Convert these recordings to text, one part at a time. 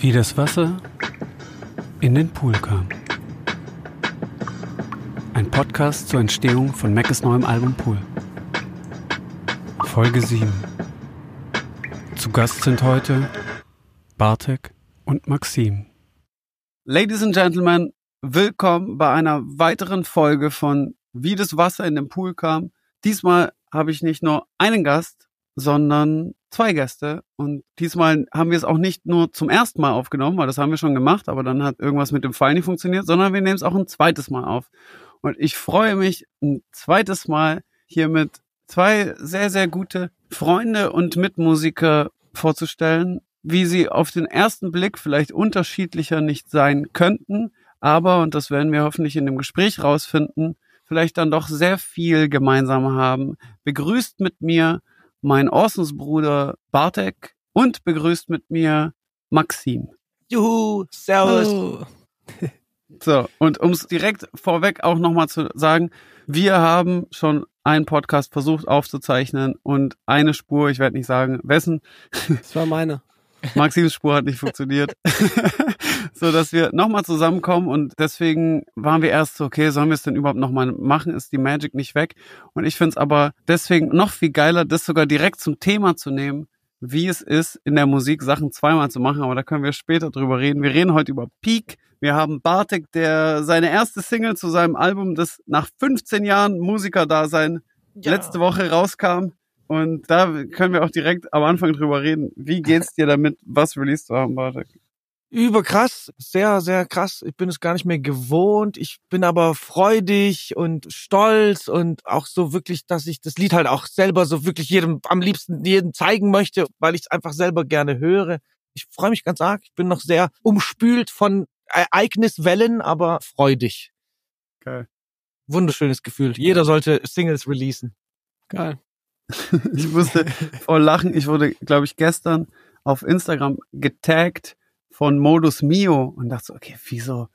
Wie das Wasser in den Pool kam. Ein Podcast zur Entstehung von Mackes neuem Album Pool. Folge 7. Zu Gast sind heute Bartek und Maxim. Ladies and Gentlemen, willkommen bei einer weiteren Folge von Wie das Wasser in den Pool kam. Diesmal habe ich nicht nur einen Gast, sondern zwei Gäste. Und diesmal haben wir es auch nicht nur zum ersten Mal aufgenommen, weil das haben wir schon gemacht, aber dann hat irgendwas mit dem Fall nicht funktioniert, sondern wir nehmen es auch ein zweites Mal auf. Und ich freue mich ein zweites Mal hier mit zwei sehr, sehr gute Freunde und Mitmusiker vorzustellen, wie sie auf den ersten Blick vielleicht unterschiedlicher nicht sein könnten, aber, und das werden wir hoffentlich in dem Gespräch rausfinden, vielleicht dann doch sehr viel gemeinsam haben. Begrüßt mit mir mein Orsons-Bruder Bartek und begrüßt mit mir Maxim. Juhu, servus. Oh. So, und um es direkt vorweg auch nochmal zu sagen, wir haben schon einen Podcast versucht aufzuzeichnen und eine Spur, ich werde nicht sagen, wessen. Das war meine. Maxims Spur hat nicht funktioniert. so dass wir nochmal zusammenkommen und deswegen waren wir erst so, okay, sollen wir es denn überhaupt nochmal machen? Ist die Magic nicht weg? Und ich finde es aber deswegen noch viel geiler, das sogar direkt zum Thema zu nehmen, wie es ist, in der Musik Sachen zweimal zu machen, aber da können wir später drüber reden. Wir reden heute über Peak. Wir haben Bartek, der seine erste Single zu seinem Album, das nach 15 Jahren Musikerdasein ja. letzte Woche rauskam. Und da können wir auch direkt am Anfang drüber reden. Wie geht's dir damit, was released zu haben, Bartek? Überkrass, sehr, sehr krass. Ich bin es gar nicht mehr gewohnt. Ich bin aber freudig und stolz und auch so wirklich, dass ich das Lied halt auch selber so wirklich jedem, am liebsten jedem zeigen möchte, weil ich es einfach selber gerne höre. Ich freue mich ganz arg. Ich bin noch sehr umspült von Ereigniswellen, aber freudig. Geil. Wunderschönes Gefühl. Jeder sollte Singles releasen. Geil. ich musste voll lachen. Ich wurde, glaube ich, gestern auf Instagram getaggt von Modus Mio und dachte so, okay, wieso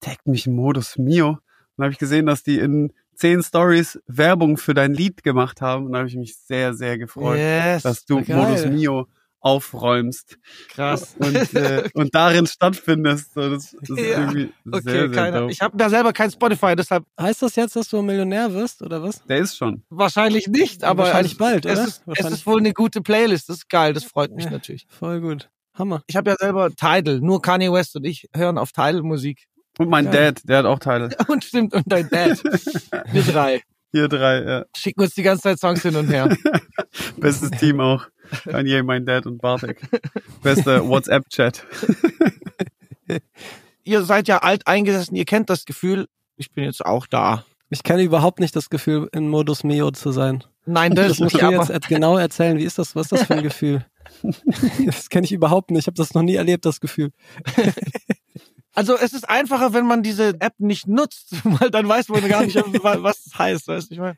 taggt mich Modus Mio? dann habe ich gesehen, dass die in zehn Stories Werbung für dein Lied gemacht haben und da habe ich mich sehr, sehr gefreut, yes, dass du geil. Modus Mio aufräumst. Krass. Und, äh, und darin stattfindest. So, das, das ist ja. irgendwie okay, sehr, sehr. Ich habe ja selber kein Spotify, deshalb. Heißt das jetzt, dass du Millionär wirst oder was? Der ist schon. Wahrscheinlich nicht, aber wahrscheinlich es, bald, es? Ist, es ist wohl eine gute Playlist. Das ist geil, das freut mich Ja. natürlich. Voll gut. Hammer. Ich habe ja selber Tidal, nur Kanye West und ich hören auf Tidal Musik. Und mein Geil. Dad, der hat auch Teile. Und stimmt, und dein Dad. Wir drei. Hier drei, ja. Schicken uns die ganze Zeit Songs hin und her. Bestes Team auch. Kanye, mein Dad und Bartek. Bester WhatsApp-Chat. ihr seid ja alt eingesessen, ihr kennt das Gefühl. Ich bin jetzt auch da. Ich kenne überhaupt nicht das Gefühl, in Modus Mio zu sein. Nein, Das, das, musst nicht, du aber jetzt et- genau erzählen. Wie ist das? Was ist das für ein Gefühl? das kenne ich überhaupt nicht. Ich habe das noch nie erlebt, das Gefühl. Also es ist einfacher, wenn man diese App nicht nutzt, weil dann weiß man gar nicht, was das heißt. Weißt du, ich meine.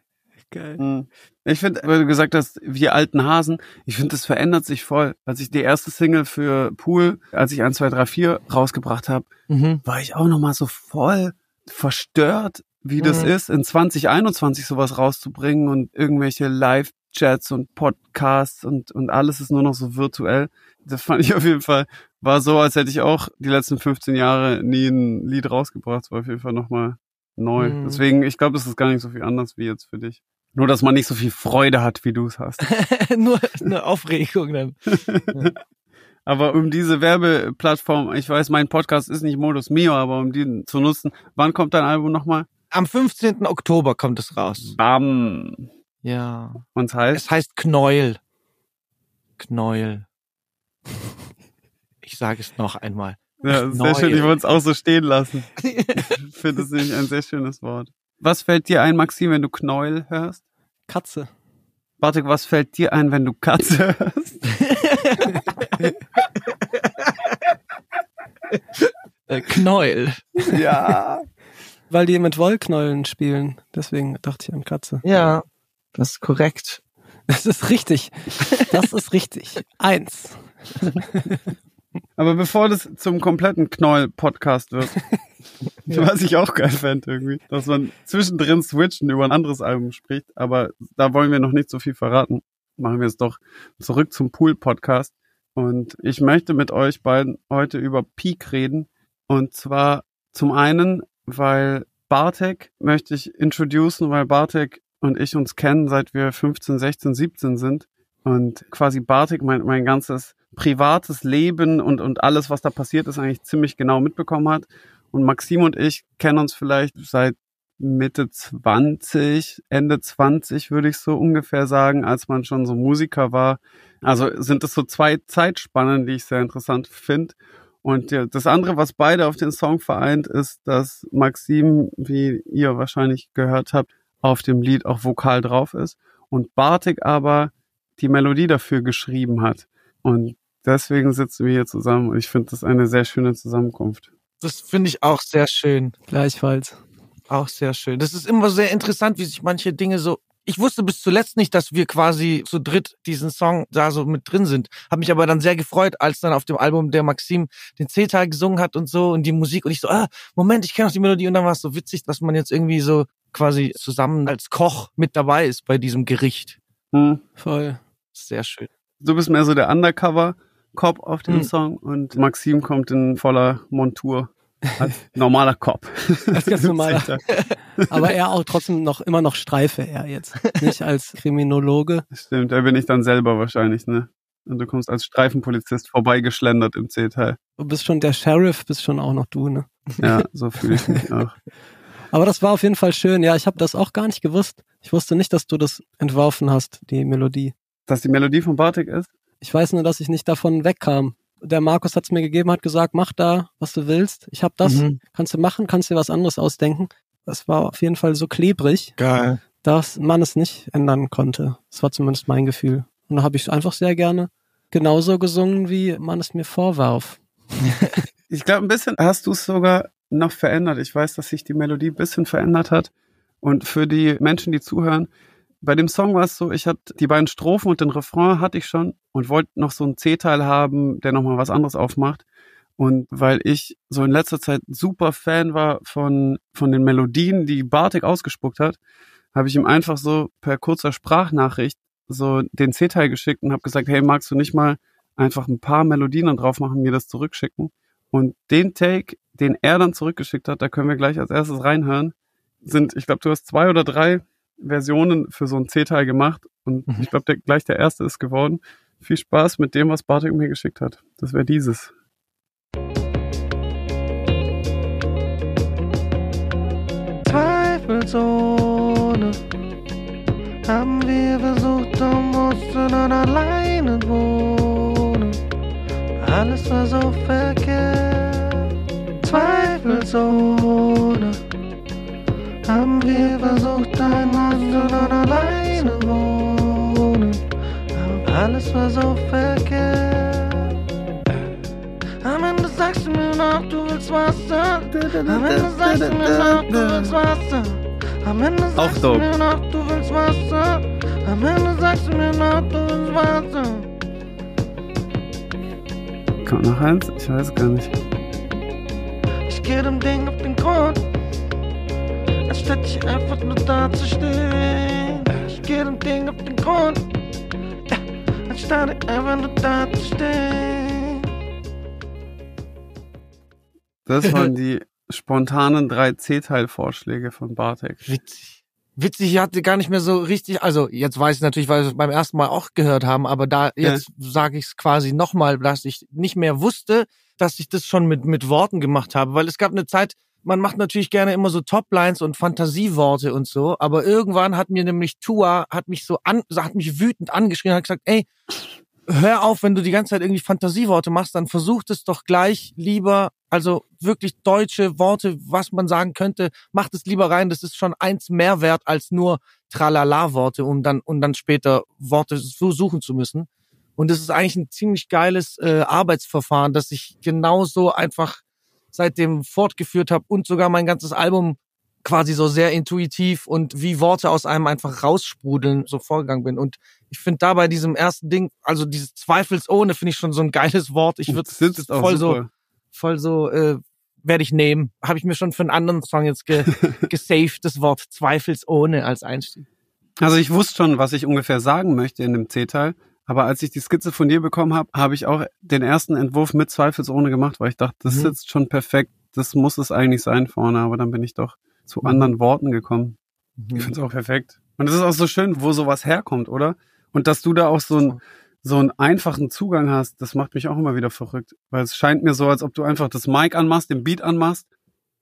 Geil. Hm. Ich finde, weil du gesagt hast, wir alten Hasen, ich finde, das verändert sich voll. Als ich die erste Single für Pool, als ich 1, 2, 3, 4 rausgebracht habe, Mhm. war ich auch nochmal so voll verstört, wie das Mhm. ist, in 2021 sowas rauszubringen und irgendwelche Live-Chats und Podcasts und, und alles ist nur noch so virtuell. Das fand ich auf jeden Fall, war so, als hätte ich auch die letzten 15 Jahre nie ein Lied rausgebracht. Es war auf jeden Fall nochmal neu. Mhm. Deswegen, ich glaube, es ist gar nicht so viel anders wie jetzt für dich. Nur, dass man nicht so viel Freude hat, wie du es hast. nur eine Aufregung dann. Aber um diese Werbeplattform, ich weiß, mein Podcast ist nicht Modus Mio, aber um die zu nutzen, wann kommt dein Album nochmal? Am 15. Oktober kommt es raus. Bam. Ja. Und heißt? Es heißt Knäuel. Knäuel. Ich sage es noch einmal. Ja, sehr schön, ich wollte es auch so stehen lassen. Ich finde es nämlich ein sehr schönes Wort. Was fällt dir ein, Maxim, wenn du Knäuel hörst? Katze. Bartek, was fällt dir ein, wenn du Katze hörst? Äh, Knäuel. Ja. Weil die mit Wollknäulen spielen. Deswegen dachte ich an Katze. Ja, das ist korrekt. Das ist richtig. Das ist richtig. Eins. Aber bevor das zum kompletten Knoll-Podcast wird, Ja. was ich auch geil fände irgendwie, dass man zwischendrin switchen über ein anderes Album spricht, aber da wollen wir noch nicht so viel verraten. Machen wir es doch zurück zum Pool-Podcast. Und ich möchte mit euch beiden heute über Peak reden. Und zwar zum einen, weil Bartek möchte ich introducen, weil Bartek und ich uns kennen, seit wir 15, 16, 17 sind. Und quasi Bartek mein, mein ganzes privates Leben und, und alles, was da passiert ist, eigentlich ziemlich genau mitbekommen hat. Und Maxim und ich kennen uns vielleicht seit Mitte 20, Ende 20 würde ich so ungefähr sagen, als man schon so Musiker war. Also sind es so zwei Zeitspannen, die ich sehr interessant finde. Und das andere, was beide auf den Song vereint, ist, dass Maxim, wie ihr wahrscheinlich gehört habt, auf dem Lied auch vokal drauf ist und Bartik aber die Melodie dafür geschrieben hat. Und deswegen sitzen wir hier zusammen und ich finde das eine sehr schöne Zusammenkunft. Das finde ich auch sehr schön. Gleichfalls. Auch sehr schön. Das ist immer sehr interessant, wie sich manche Dinge so. Ich wusste bis zuletzt nicht, dass wir quasi zu dritt diesen Song da so mit drin sind. Hab mich aber dann sehr gefreut, als dann auf dem Album der Maxim den C-Teil gesungen hat und so und die Musik und ich so, ah, Moment, ich kenne auch die Melodie und dann war es so witzig, dass man jetzt irgendwie so quasi zusammen als Koch mit dabei ist bei diesem Gericht. Hm. Voll. Sehr schön. Du bist mehr so der Undercover-Cop auf dem hm. Song und Maxim kommt in voller Montur. Als normaler Cop. Als ganz normaler. Aber er auch trotzdem noch immer noch Streife er jetzt. Nicht als Kriminologe. Stimmt, er bin ich dann selber wahrscheinlich, ne? Und du kommst als Streifenpolizist vorbeigeschlendert im C-Teil. Du bist schon der Sheriff, bist schon auch noch du, ne? Ja, so fühle ich mich auch. Aber das war auf jeden Fall schön. Ja, ich habe das auch gar nicht gewusst. Ich wusste nicht, dass du das entworfen hast, die Melodie. Dass die Melodie von Bartik ist? Ich weiß nur, dass ich nicht davon wegkam der Markus hat es mir gegeben, hat gesagt, mach da, was du willst. Ich hab das, mhm. kannst du machen, kannst dir was anderes ausdenken. Das war auf jeden Fall so klebrig, Geil. dass man es nicht ändern konnte. Das war zumindest mein Gefühl. Und da habe ich einfach sehr gerne genauso gesungen, wie man es mir vorwarf. ich glaube, ein bisschen hast du es sogar noch verändert. Ich weiß, dass sich die Melodie ein bisschen verändert hat. Und für die Menschen, die zuhören, bei dem Song war es so, ich hatte die beiden Strophen und den Refrain hatte ich schon und wollte noch so einen C-Teil haben, der nochmal was anderes aufmacht. Und weil ich so in letzter Zeit super Fan war von, von den Melodien, die Bartik ausgespuckt hat, habe ich ihm einfach so per kurzer Sprachnachricht so den C-Teil geschickt und habe gesagt, hey, magst du nicht mal einfach ein paar Melodien dann drauf machen, mir das zurückschicken? Und den Take, den er dann zurückgeschickt hat, da können wir gleich als erstes reinhören, sind, ich glaube, du hast zwei oder drei Versionen für so ein C-Teil gemacht und mhm. ich glaube, der, gleich der erste ist geworden. Viel Spaß mit dem, was Bartek mir geschickt hat. Das wäre dieses. Zweifelsohne haben wir versucht und mussten dann alleine wohnen. Alles war so verkehrt. Zweifelsohne haben wir versucht, einmal sondern alleine wohnen. Aber alles war so verkehrt. Am Ende sagst du mir noch, du willst Wasser. Am Ende sagst du mir noch, du willst Wasser. Am Ende sagst du mir noch, du willst Wasser. Am Ende sagst du mir noch, du willst Wasser. Kommt noch eins? Ich weiß gar nicht. Ich geh dem Ding auf den Grund anstatt ich einfach nur da zu stehen. Ich geh dem Ding auf den Grund, anstatt einfach nur da zu stehen. Das waren die spontanen 3C-Teilvorschläge von Bartek. Witzig. Witzig, ich hatte gar nicht mehr so richtig, also jetzt weiß ich natürlich, weil wir es beim ersten Mal auch gehört haben, aber da jetzt ja. sage ich es quasi nochmal, dass ich nicht mehr wusste, dass ich das schon mit, mit Worten gemacht habe, weil es gab eine Zeit, man macht natürlich gerne immer so Toplines und Fantasieworte und so, aber irgendwann hat mir nämlich Tua, hat mich so an, hat mich wütend angeschrien, hat gesagt, ey, hör auf, wenn du die ganze Zeit irgendwie Fantasieworte machst, dann versuch es doch gleich lieber, also wirklich deutsche Worte, was man sagen könnte, macht es lieber rein, das ist schon eins mehr wert als nur Tralala-Worte, um dann, um dann später Worte so suchen zu müssen. Und es ist eigentlich ein ziemlich geiles äh, Arbeitsverfahren, dass ich genauso einfach seitdem fortgeführt habe und sogar mein ganzes Album quasi so sehr intuitiv und wie Worte aus einem einfach raussprudeln so vorgegangen bin. Und ich finde da bei diesem ersten Ding, also dieses Zweifelsohne, finde ich schon so ein geiles Wort. Ich würde es voll so, voll so, äh, werde ich nehmen. Habe ich mir schon für einen anderen Song jetzt ge gesaved, das Wort Zweifelsohne als Einstieg. Also ich wusste schon, was ich ungefähr sagen möchte in dem C-Teil, Aber als ich die Skizze von dir bekommen habe, habe ich auch den ersten Entwurf mit zweifelsohne gemacht, weil ich dachte, das Mhm. sitzt schon perfekt. Das muss es eigentlich sein vorne. Aber dann bin ich doch zu anderen Worten gekommen. Ich finde es auch perfekt. Und es ist auch so schön, wo sowas herkommt, oder? Und dass du da auch so, ein, so einen einfachen Zugang hast, das macht mich auch immer wieder verrückt. Weil es scheint mir so, als ob du einfach das Mic anmachst, den Beat anmachst,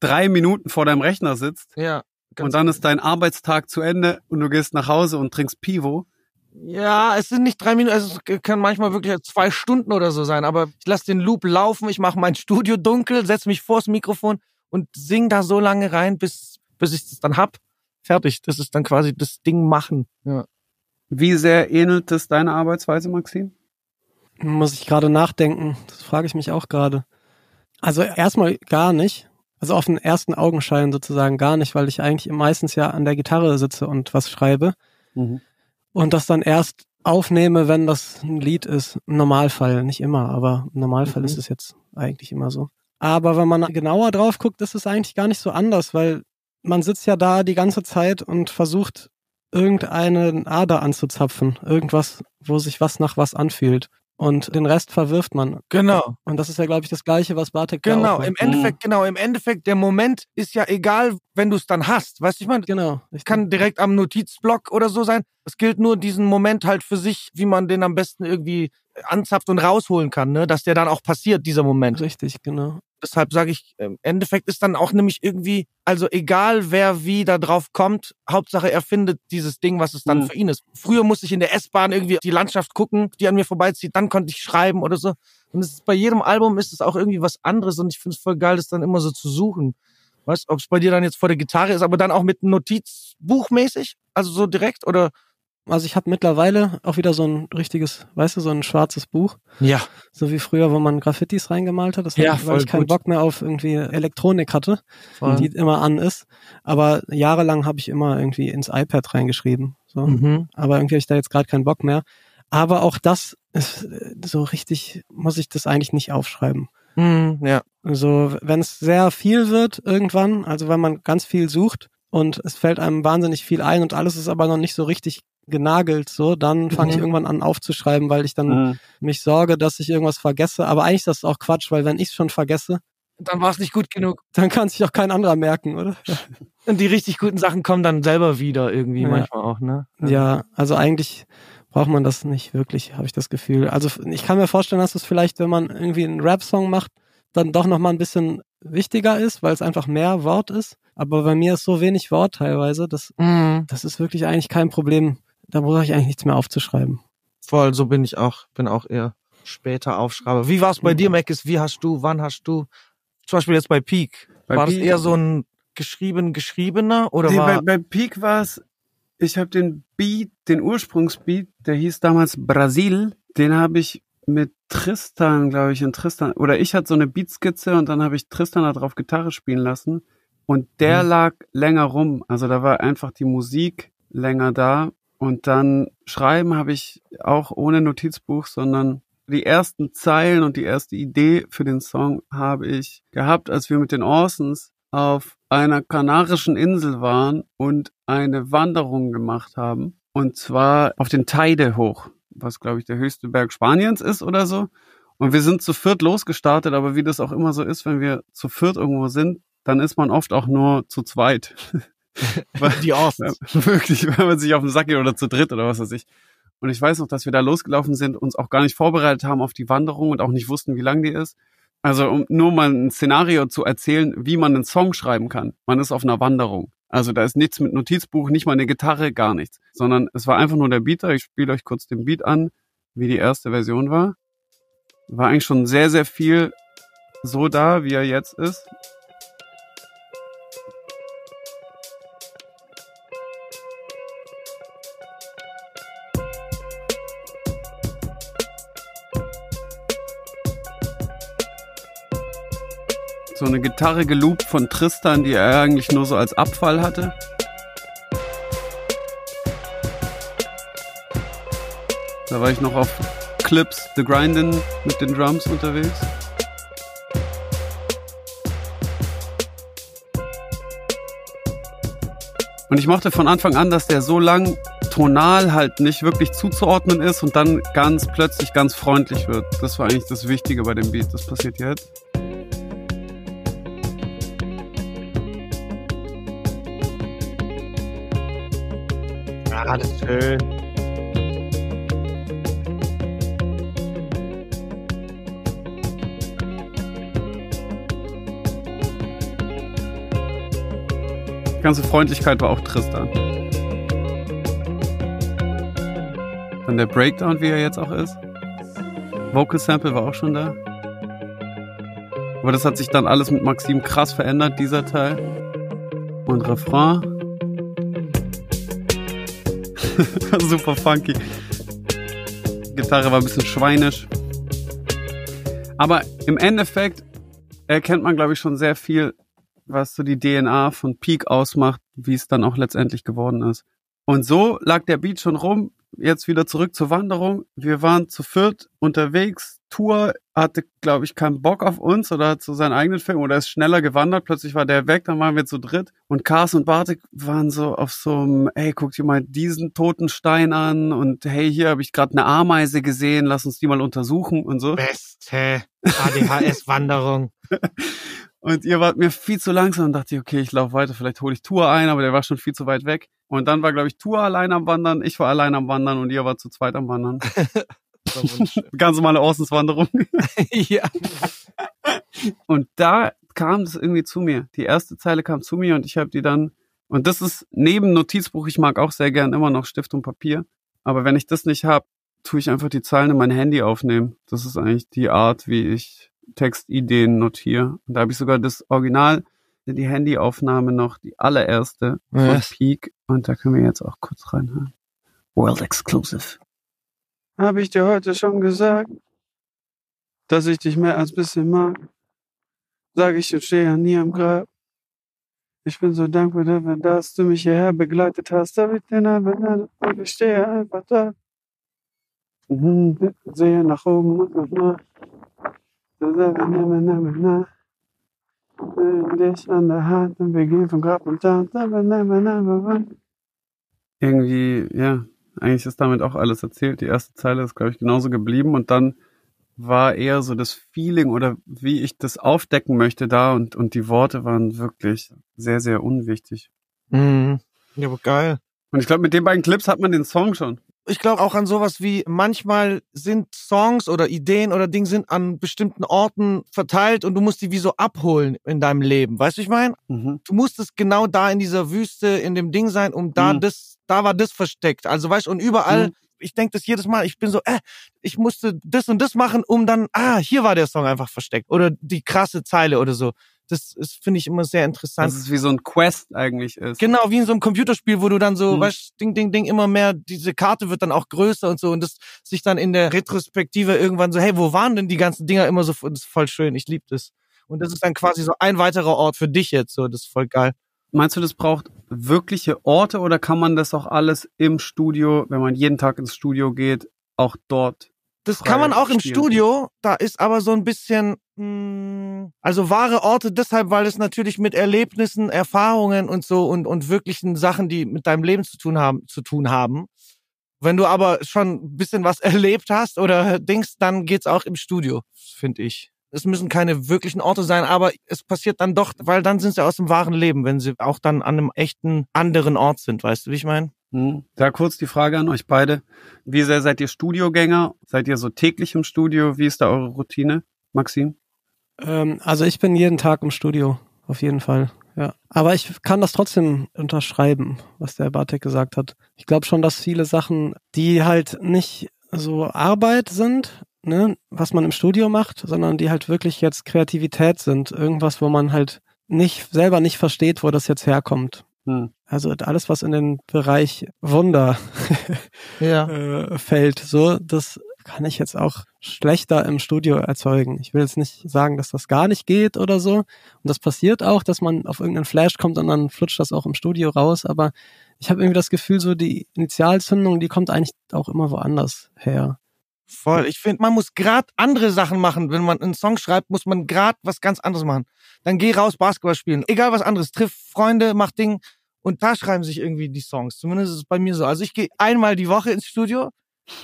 drei Minuten vor deinem Rechner sitzt Ja. und dann ist dein Arbeitstag zu Ende und du gehst nach Hause und trinkst Pivo. Ja, es sind nicht drei Minuten, also es kann manchmal wirklich zwei Stunden oder so sein, aber ich lasse den Loop laufen, ich mache mein Studio dunkel, setze mich vors Mikrofon und sing da so lange rein, bis, bis ich es dann hab. Fertig. Das ist dann quasi das Ding machen. Ja. Wie sehr ähnelt das deiner Arbeitsweise, Maxim? Muss ich gerade nachdenken. Das frage ich mich auch gerade. Also erstmal gar nicht. Also auf den ersten Augenschein sozusagen gar nicht, weil ich eigentlich meistens ja an der Gitarre sitze und was schreibe und das dann erst aufnehme, wenn das ein Lied ist. Im Normalfall, nicht immer, aber im Normalfall Mhm. ist es jetzt eigentlich immer so. Aber wenn man genauer drauf guckt, ist es eigentlich gar nicht so anders, weil man sitzt ja da die ganze Zeit und versucht irgendeine Ader anzuzapfen, irgendwas, wo sich was nach was anfühlt. Und den Rest verwirft man. Genau. Und das ist ja, glaube ich, das Gleiche, was Bartek Genau, im. Endeffekt, genau, im Endeffekt, der Moment ist ja egal, wenn du es dann hast. Weißt du, ich meine, Genau. es kann direkt am Notizblock oder so sein. Es gilt nur diesen Moment halt für sich, wie man den am besten irgendwie anzapft und rausholen kann, ne? Dass der dann auch passiert, dieser Moment. Richtig, genau. Deshalb sage ich, im Endeffekt ist dann auch nämlich irgendwie, also egal wer wie da drauf kommt, Hauptsache er findet dieses Ding, was es dann Mhm. für ihn ist. Früher musste ich in der S-Bahn irgendwie die Landschaft gucken, die an mir vorbeizieht, dann konnte ich schreiben oder so. Und es ist, bei jedem Album ist es auch irgendwie was anderes und ich finde es voll geil, das dann immer so zu suchen. Weißt, ob es bei dir dann jetzt vor der Gitarre ist, aber dann auch mit Notizbuch mäßig, also so direkt oder? Also ich habe mittlerweile auch wieder so ein richtiges, weißt du, so ein schwarzes Buch, Ja. so wie früher, wo man Graffitis reingemalt hat. Das Ja, ich, weil voll ich keinen gut. Bock mehr auf irgendwie Elektronik hatte, die immer an ist. Aber jahrelang habe ich immer irgendwie ins iPad reingeschrieben. So. Mhm. Aber irgendwie habe ich da jetzt gerade keinen Bock mehr. Aber auch das ist äh, so richtig, muss ich das eigentlich nicht aufschreiben. Mhm, ja. Also wenn es sehr viel wird irgendwann, also wenn man ganz viel sucht und es fällt einem wahnsinnig viel ein und alles ist aber noch nicht so richtig genagelt, so, dann fange ich Mhm. irgendwann an aufzuschreiben, weil ich dann mich sorge, dass ich irgendwas vergesse. Aber eigentlich ist das auch Quatsch, weil wenn ich es schon vergesse, Dann war es nicht gut genug. dann kann sich auch kein anderer merken, oder? Und die richtig guten Sachen kommen dann selber wieder irgendwie Ja. manchmal auch, ne? Ja, also eigentlich braucht man das nicht wirklich, habe ich das Gefühl. Also ich kann mir vorstellen, dass es vielleicht, wenn man irgendwie einen Rap-Song macht, dann doch nochmal ein bisschen wichtiger ist, weil es einfach mehr Wort ist. Aber bei mir ist so wenig Wort teilweise, das, Mhm. das ist wirklich eigentlich kein Problem. Da brauche ich eigentlich nichts mehr aufzuschreiben. Voll, so bin ich auch. Bin auch eher später Aufschreiber. Wie war es bei Mhm. dir, Mackes? Wie hast du, wann hast du, zum Beispiel jetzt bei Peak, Bei war das Peak- eher so ein geschrieben, geschriebener oder Nee, bei, war... bei Peak war es, ich habe den Beat, den Ursprungsbeat, der hieß damals Brasil, den habe ich mit Tristan, glaube ich, in Tristan, oder ich hatte so eine Beatskizze und dann habe ich Tristan da drauf Gitarre spielen lassen und der Mhm. lag länger rum, also da war einfach die Musik länger da und dann schreiben habe ich auch ohne Notizbuch, sondern die ersten Zeilen und die erste Idee für den Song habe ich gehabt, als wir mit den Orsons auf einer kanarischen Insel waren und eine Wanderung gemacht haben. Und zwar auf den Teide hoch, was glaube ich der höchste Berg Spaniens ist oder so. Und wir sind zu viert losgestartet, aber wie das auch immer so ist, wenn wir zu viert irgendwo sind, dann ist man oft auch nur zu zweit. Die ja, wirklich, wenn man sich auf den Sack geht oder zu dritt oder was weiß ich. Und ich weiß noch, dass wir da losgelaufen sind, uns auch gar nicht vorbereitet haben auf die Wanderung und auch nicht wussten, wie lang die ist. Also um nur mal ein Szenario zu erzählen, wie man einen Song schreiben kann. Man ist auf einer Wanderung. Also da ist nichts mit Notizbuch, nicht mal eine Gitarre, gar nichts. Sondern es war einfach nur der Beater. Ich spiele euch kurz den Beat an, wie die erste Version war. War eigentlich schon sehr, sehr viel so da, wie er jetzt ist. So eine Gitarre geloopt von Tristan, die er eigentlich nur so als Abfall hatte. Da war ich noch auf Clips, The Grindin mit den Drums unterwegs. Und ich mochte von Anfang an, dass der so lang tonal halt nicht wirklich zuzuordnen ist und dann ganz plötzlich ganz freundlich wird. Das war eigentlich das Wichtige bei dem Beat. Das passiert jetzt. Ist schön. Die ganze Freundlichkeit war auch Tristan. Dann der Breakdown, wie er jetzt auch ist. Vocal Sample war auch schon da. Aber das hat sich dann alles mit Maxim krass verändert, dieser Teil. Und Refrain. Super funky. Gitarre war ein bisschen schweinisch. Aber im Endeffekt erkennt man, glaube ich, schon sehr viel, was so die DNA von Peak ausmacht, wie es dann auch letztendlich geworden ist. Und so lag der Beat schon rum. Jetzt wieder zurück zur Wanderung. Wir waren zu viert unterwegs. Tour hatte, glaube ich, keinen Bock auf uns oder hat so seinen eigenen Film oder ist schneller gewandert. Plötzlich war der weg, dann waren wir zu dritt. Und Cars und Bartek waren so auf so einem, ey, guck dir mal diesen toten Stein an und hey, hier habe ich gerade eine Ameise gesehen, lass uns die mal untersuchen und so. Beste ADHS-Wanderung. Und ihr wart mir viel zu langsam und dachte ich, okay, ich laufe weiter, vielleicht hole ich Tour ein, aber der war schon viel zu weit weg. Und dann war, glaube ich, Tour allein am Wandern, ich war allein am Wandern und ihr wart zu zweit am Wandern. Ganz normale Außenswanderung. ja. Und da kam das irgendwie zu mir. Die erste Zeile kam zu mir und ich habe die dann, und das ist neben Notizbuch, ich mag auch sehr gern immer noch Stift und Papier, aber wenn ich das nicht habe, tue ich einfach die Zeilen in mein Handy aufnehmen. Das ist eigentlich die Art, wie ich Textideen notiere. Und da habe ich sogar das Original, die Handyaufnahme noch, die allererste von Yes. Peak. Und da können wir jetzt auch kurz reinhören. World Exclusive. Habe ich dir heute schon gesagt, dass ich dich mehr als bisschen mag? Sag ich und stehe ja nie am Grab. Ich bin so dankbar dafür, dass du mich hierher begleitet hast. Hab ich den einfach und ich stehe einfach da. Mhm, Sehe nach oben und nach nach. Dich an der Hand und wir gehen von Grab und Tag. Irgendwie, ja, eigentlich ist damit auch alles erzählt. Die erste Zeile ist, glaube ich, genauso geblieben und dann war eher so das Feeling oder wie ich das aufdecken möchte da und, und die Worte waren wirklich sehr, sehr unwichtig. Mhm. Ja, aber geil. Und ich glaube, mit den beiden Clips hat man den Song schon. Ich glaube auch an sowas wie manchmal sind Songs oder Ideen oder Dinge sind an bestimmten Orten verteilt und du musst die wie so abholen in deinem Leben. Weißt du, ich meine? Mhm. Du musstest genau da in dieser Wüste, in dem Ding sein, um da Mhm. das, da war das versteckt. Also weißt du, und überall, Mhm. ich denke das jedes Mal, ich bin so, äh, ich musste das und das machen, um dann, ah, hier war der Song einfach versteckt. Oder die krasse Zeile oder so. Das ist, finde ich, immer sehr interessant. Dass es wie so ein Quest eigentlich ist. Genau, wie in so einem Computerspiel, wo du dann so, Mhm. weißt, ding, ding, ding, immer mehr, diese Karte wird dann auch größer und so und das sich dann in der Retrospektive irgendwann so, hey, wo waren denn die ganzen Dinger immer so, das ist voll schön, ich liebe das. Und das ist dann quasi so ein weiterer Ort für dich jetzt, so, das ist voll geil. Meinst du, das braucht wirkliche Orte oder kann man das auch alles im Studio, wenn man jeden Tag ins Studio geht, auch dort? Das kann man auch im? Studio, da ist aber so ein bisschen, also wahre Orte deshalb, weil es natürlich mit Erlebnissen, Erfahrungen und so und, und wirklichen Sachen, die mit deinem Leben zu tun haben, zu tun haben. Wenn du aber schon ein bisschen was erlebt hast oder denkst, dann geht's auch im Studio, finde ich. Es müssen keine wirklichen Orte sein, aber es passiert dann doch, weil dann sind sie aus dem wahren Leben, wenn sie auch dann an einem echten anderen Ort sind, weißt du, wie ich meine? Hm. Da kurz die Frage an euch beide. Wie sehr seid ihr Studiogänger? Seid ihr so täglich im Studio? Wie ist da eure Routine? Maxim? Ähm, also ich bin jeden Tag im Studio, auf jeden Fall. Ja. Aber ich kann das trotzdem unterschreiben, was der Bartek gesagt hat. Ich glaube schon, dass viele Sachen, die halt nicht so Arbeit sind, ne, was man im Studio macht, sondern die halt wirklich jetzt Kreativität sind. Irgendwas, wo man halt nicht, selber nicht versteht, wo das jetzt herkommt. Hm. Also alles, was in den Bereich Wunder Ja. äh, fällt, so, das kann ich jetzt auch schlechter im Studio erzeugen. Ich will jetzt nicht sagen, dass das gar nicht geht oder so. Und das passiert auch, dass man auf irgendeinen Flash kommt und dann flutscht das auch im Studio raus. Aber ich habe irgendwie das Gefühl, so die Initialzündung, die kommt eigentlich auch immer woanders her. Voll. Ich finde, man muss grad andere Sachen machen. Wenn man einen Song schreibt, muss man grad was ganz anderes machen. Dann geh raus, Basketball spielen. Egal was anderes. Triff Freunde, mach Ding Und da schreiben sich irgendwie die Songs. Zumindest ist es bei mir so. Also ich gehe einmal die Woche ins Studio,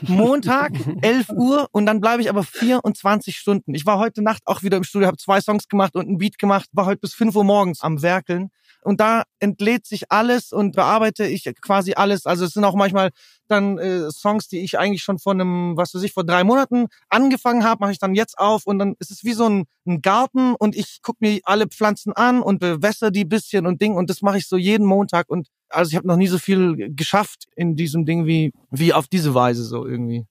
Montag, 11 Uhr und dann bleibe ich aber 24 Stunden. Ich war heute Nacht auch wieder im Studio, habe zwei Songs gemacht und ein Beat gemacht, war heute bis 5 Uhr morgens am Werkeln. Und da entlädt sich alles und bearbeite ich quasi alles. Also es sind auch manchmal dann äh, Songs, die ich eigentlich schon vor einem, was weiß ich, vor drei Monaten angefangen habe, mache ich dann jetzt auf und dann ist es wie so ein, ein Garten und ich gucke mir alle Pflanzen an und bewässer die bisschen und Ding und das mache ich so jeden Montag und also ich habe noch nie so viel geschafft in diesem Ding wie wie auf diese Weise so irgendwie.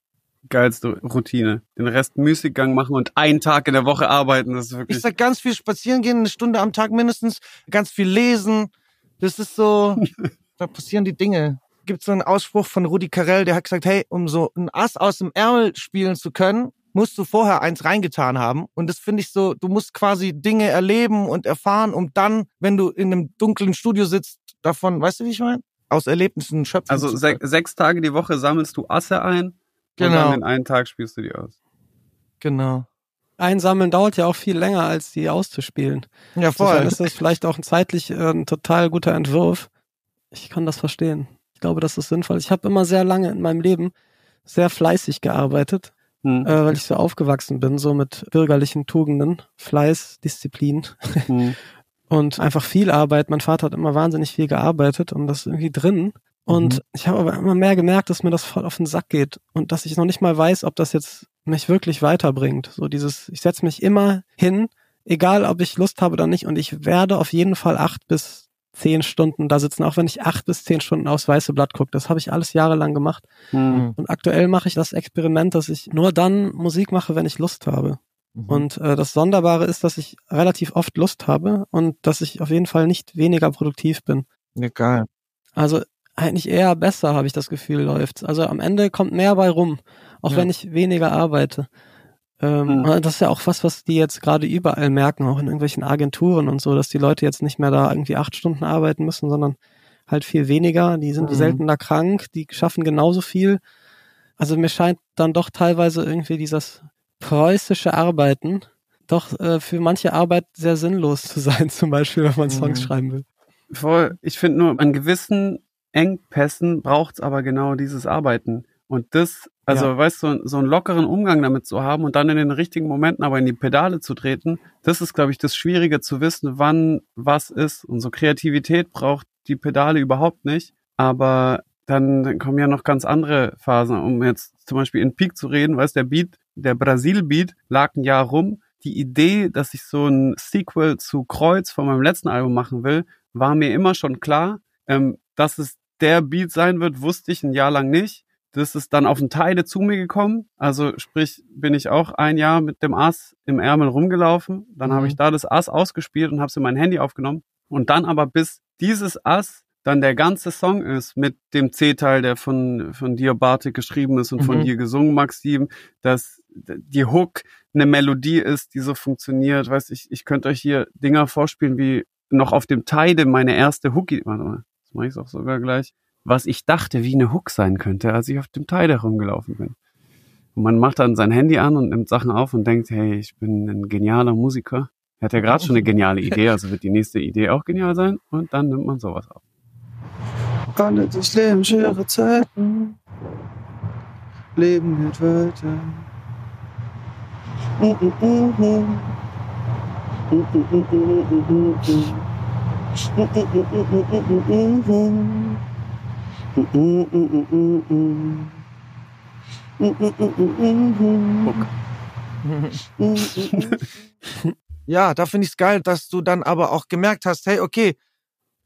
Geilste Routine. Den Rest Müßiggang machen und einen Tag in der Woche arbeiten, das ist Ich wirklich. sag ganz viel spazieren gehen, eine Stunde am Tag mindestens, ganz viel lesen. Das ist so, da passieren die Dinge. Gibt so einen Ausspruch von Rudi Carell, der hat gesagt, hey, um so ein Ass aus dem Ärmel spielen zu können, musst du vorher eins reingetan haben. Und das finde ich so, du musst quasi Dinge erleben und erfahren, um dann, wenn du in einem dunklen Studio sitzt, davon, weißt du, wie ich meine? Aus Erlebnissen schöpfen Also se sechs Tage die Woche sammelst du Asse ein und Genau. dann den einen Tag spielst du die aus. Genau. Einsammeln dauert ja auch viel länger, als die auszuspielen. Ja, Insofern voll. ist das vielleicht auch ein zeitlich äh, ein total guter Entwurf. Ich kann das verstehen. Ich glaube, das ist sinnvoll. Ich habe immer sehr lange in meinem Leben sehr fleißig gearbeitet, Hm. äh, weil ich so aufgewachsen bin, so mit bürgerlichen Tugenden, Fleiß, Disziplin Hm. und einfach viel Arbeit. Mein Vater hat immer wahnsinnig viel gearbeitet und das ist irgendwie drin. Und Mhm. ich habe aber immer mehr gemerkt, dass mir das voll auf den Sack geht und dass ich noch nicht mal weiß, ob das jetzt mich wirklich weiterbringt. So dieses, ich setze mich immer hin, egal ob ich Lust habe oder nicht, und ich werde auf jeden Fall acht bis zehn Stunden da sitzen, auch wenn ich acht bis zehn Stunden aufs weiße Blatt gucke. Das habe ich alles jahrelang gemacht. Hm. Und aktuell mache ich das Experiment, dass ich nur dann Musik mache, wenn ich Lust habe. Mhm. Und äh, das Sonderbare ist, dass ich relativ oft Lust habe und dass ich auf jeden Fall nicht weniger produktiv bin. Geil. Also eigentlich eher besser, habe ich das Gefühl, läuft's. Also am Ende kommt mehr bei rum, auch Ja. wenn ich weniger arbeite. Ähm, Hm. Das ist ja auch was, was die jetzt gerade überall merken, auch in irgendwelchen Agenturen und so, dass die Leute jetzt nicht mehr da irgendwie acht Stunden arbeiten müssen, sondern halt viel weniger. Die sind Mhm. seltener krank, die schaffen genauso viel. Also mir scheint dann doch teilweise irgendwie dieses preußische Arbeiten doch äh, für manche Arbeit sehr sinnlos zu sein, zum Beispiel, wenn man Songs Mhm. schreiben will. Voll. Ich finde nur, an gewissen Engpässen braucht's aber genau dieses Arbeiten. Und das, also Ja. weißt du, so einen lockeren Umgang damit zu haben und dann in den richtigen Momenten aber in die Pedale zu treten, das ist, glaube ich, das Schwierige zu wissen, wann was ist. Und so Kreativität braucht die Pedale überhaupt nicht. Aber dann, dann kommen ja noch ganz andere Phasen, um jetzt zum Beispiel in Peak zu reden, weißt der Beat, der Brasil-Beat lag ein Jahr rum. Die Idee, dass ich so ein Sequel zu Kreuz von meinem letzten Album machen will, war mir immer schon klar. Ähm, dass es der Beat sein wird, wusste ich ein Jahr lang nicht. Das ist dann auf den Teile zu mir gekommen. Also sprich, bin ich auch ein Jahr mit dem Ass im Ärmel rumgelaufen. Dann habe Mhm. ich da das Ass ausgespielt und habe es in mein Handy aufgenommen. Und dann aber bis dieses Ass dann der ganze Song ist mit dem C-Teil, der von, von dir, Bartik, geschrieben ist und von Mhm. dir gesungen, Maxim, dass die Hook eine Melodie ist, die so funktioniert. Weißt ich, ich könnte euch hier Dinger vorspielen, wie noch auf dem Tide meine erste Hookie, warte mal, das mache ich auch sogar gleich, was ich dachte, wie eine Hook sein könnte, als ich auf dem Tide herumgelaufen bin. Und man macht dann sein Handy an und nimmt Sachen auf und denkt, hey, ich bin ein genialer Musiker. Er hat ja gerade schon eine geniale Idee, also wird die nächste Idee auch genial sein und dann nimmt man sowas auf. Alle durchleben schwere Zeiten. Leben geht weiter. Ja, da finde ich es geil, dass du dann aber auch gemerkt hast, hey, okay,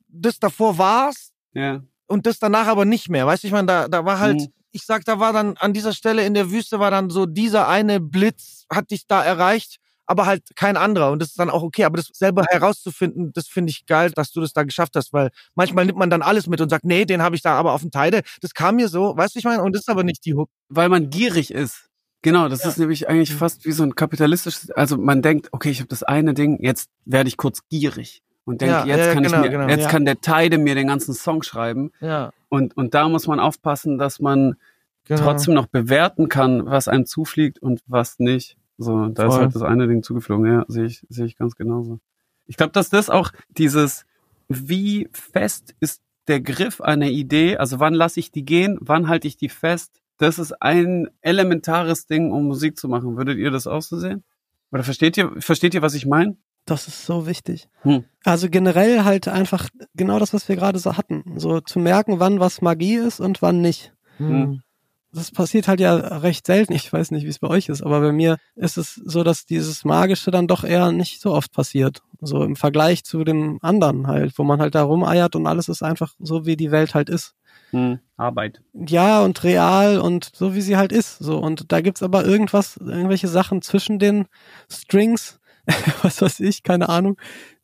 das davor war's Ja. und das danach aber nicht mehr. Weißt du, ich meine, da, da war halt, Mhm. Ich sag, da war dann an dieser Stelle in der Wüste war dann so dieser eine Blitz, hat dich da erreicht, aber halt kein anderer. Und das ist dann auch okay. Aber das selber herauszufinden, das finde ich geil, dass du das da geschafft hast, weil manchmal nimmt man dann alles mit und sagt, nee, den habe ich da aber auf dem Teide. Das kam mir so, weißt du, ich meine, und das ist aber nicht die Hook. weil man gierig ist. Genau, das Ja. ist nämlich eigentlich fast wie so ein kapitalistisches, also man denkt, okay, ich habe das eine Ding, jetzt werde ich kurz gierig und denke, Ja, jetzt ja, kann genau, ich mir, genau. jetzt Ja. kann der Teide mir den ganzen Song schreiben Ja, und und da muss man aufpassen, dass man genau. trotzdem noch bewerten kann, was einem zufliegt und was nicht. So, da ist Voll. halt das eine Ding zugeflogen, ja, sehe ich sehe ich ganz genauso. Ich glaube, dass das auch dieses wie fest ist der Griff einer Idee, also wann lasse ich die gehen, wann halte ich die fest, das ist ein elementares Ding, um Musik zu machen. Würdet ihr das auch so sehen? Oder versteht ihr, versteht ihr, was ich meine? Das ist so wichtig. Hm. Also generell halt einfach genau das, was wir gerade so hatten. So zu merken, wann was Magie ist und wann nicht. Hm. Das passiert halt ja recht selten. Ich weiß nicht, wie es bei euch ist, aber bei mir ist es so, dass dieses Magische dann doch eher nicht so oft passiert. So im Vergleich zu dem anderen halt, wo man halt da rumeiert und alles ist einfach so, wie die Welt halt ist. Hm. Arbeit. Ja, und real und so, wie sie halt ist. So, und da gibt's aber irgendwas, irgendwelche Sachen zwischen den Strings, was weiß ich, keine Ahnung,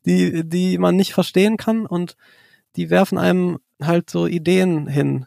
die, die man nicht verstehen kann und die werfen einem halt so Ideen hin.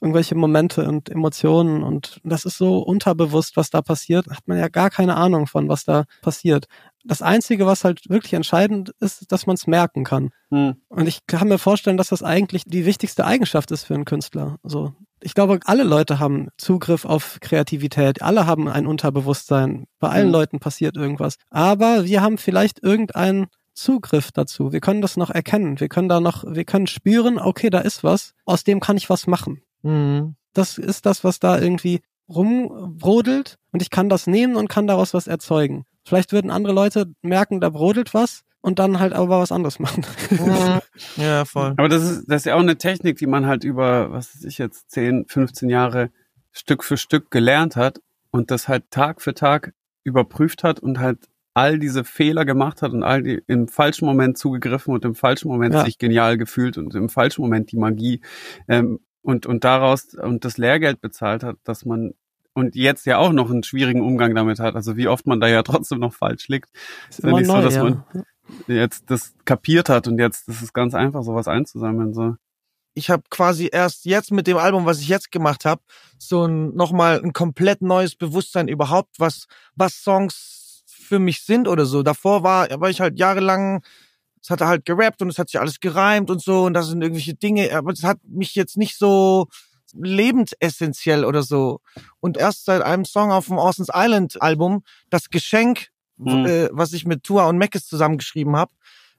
Irgendwelche Momente und Emotionen und das ist so unterbewusst, was da passiert. Hat man ja gar keine Ahnung von, was da passiert. Das Einzige, was halt wirklich entscheidend ist, dass man es merken kann. Hm. Und ich kann mir vorstellen, dass das eigentlich die wichtigste Eigenschaft ist für einen Künstler. So. Ich glaube, alle Leute haben Zugriff auf Kreativität. Alle haben ein Unterbewusstsein. Bei allen Mhm. Leuten passiert irgendwas. Aber wir haben vielleicht irgendeinen Zugriff dazu. Wir können das noch erkennen. Wir können da noch, wir können spüren, okay, da ist was. Aus dem kann ich was machen. Mhm. Das ist das, was da irgendwie rumbrodelt. Und ich kann das nehmen und kann daraus was erzeugen. Vielleicht würden andere Leute merken, da brodelt was und dann halt aber was anderes machen. Ja, voll. Aber das ist, das ist ja auch eine Technik, die man halt über, was weiß ich jetzt, 10, 15 Jahre Stück für Stück gelernt hat und das halt Tag für Tag überprüft hat und halt all diese Fehler gemacht hat und all die im falschen Moment zugegriffen und im falschen Moment Ja. sich genial gefühlt und im falschen Moment die Magie ähm, und und daraus und das Lehrgeld bezahlt hat, dass man und jetzt ja auch noch einen schwierigen Umgang damit hat. Also wie oft man da ja trotzdem noch falsch liegt. ist ja immer nicht so, neu, dass ja. man- Jetzt das kapiert hat und jetzt ist ganz einfach, sowas einzusammeln. So. ich habe quasi erst jetzt mit dem Album, was ich jetzt gemacht habe, so ein nochmal ein komplett neues Bewusstsein überhaupt, was was Songs für mich sind oder so. Davor war, war ich halt jahrelang, es hat halt gerappt und es hat sich alles gereimt und so und das sind irgendwelche Dinge, aber es hat mich jetzt nicht so lebensessentiell oder so. Und erst seit einem Song auf dem Oceans Island Album, das Geschenk, Mhm. äh, was ich mit Tua und Mackes zusammengeschrieben habe,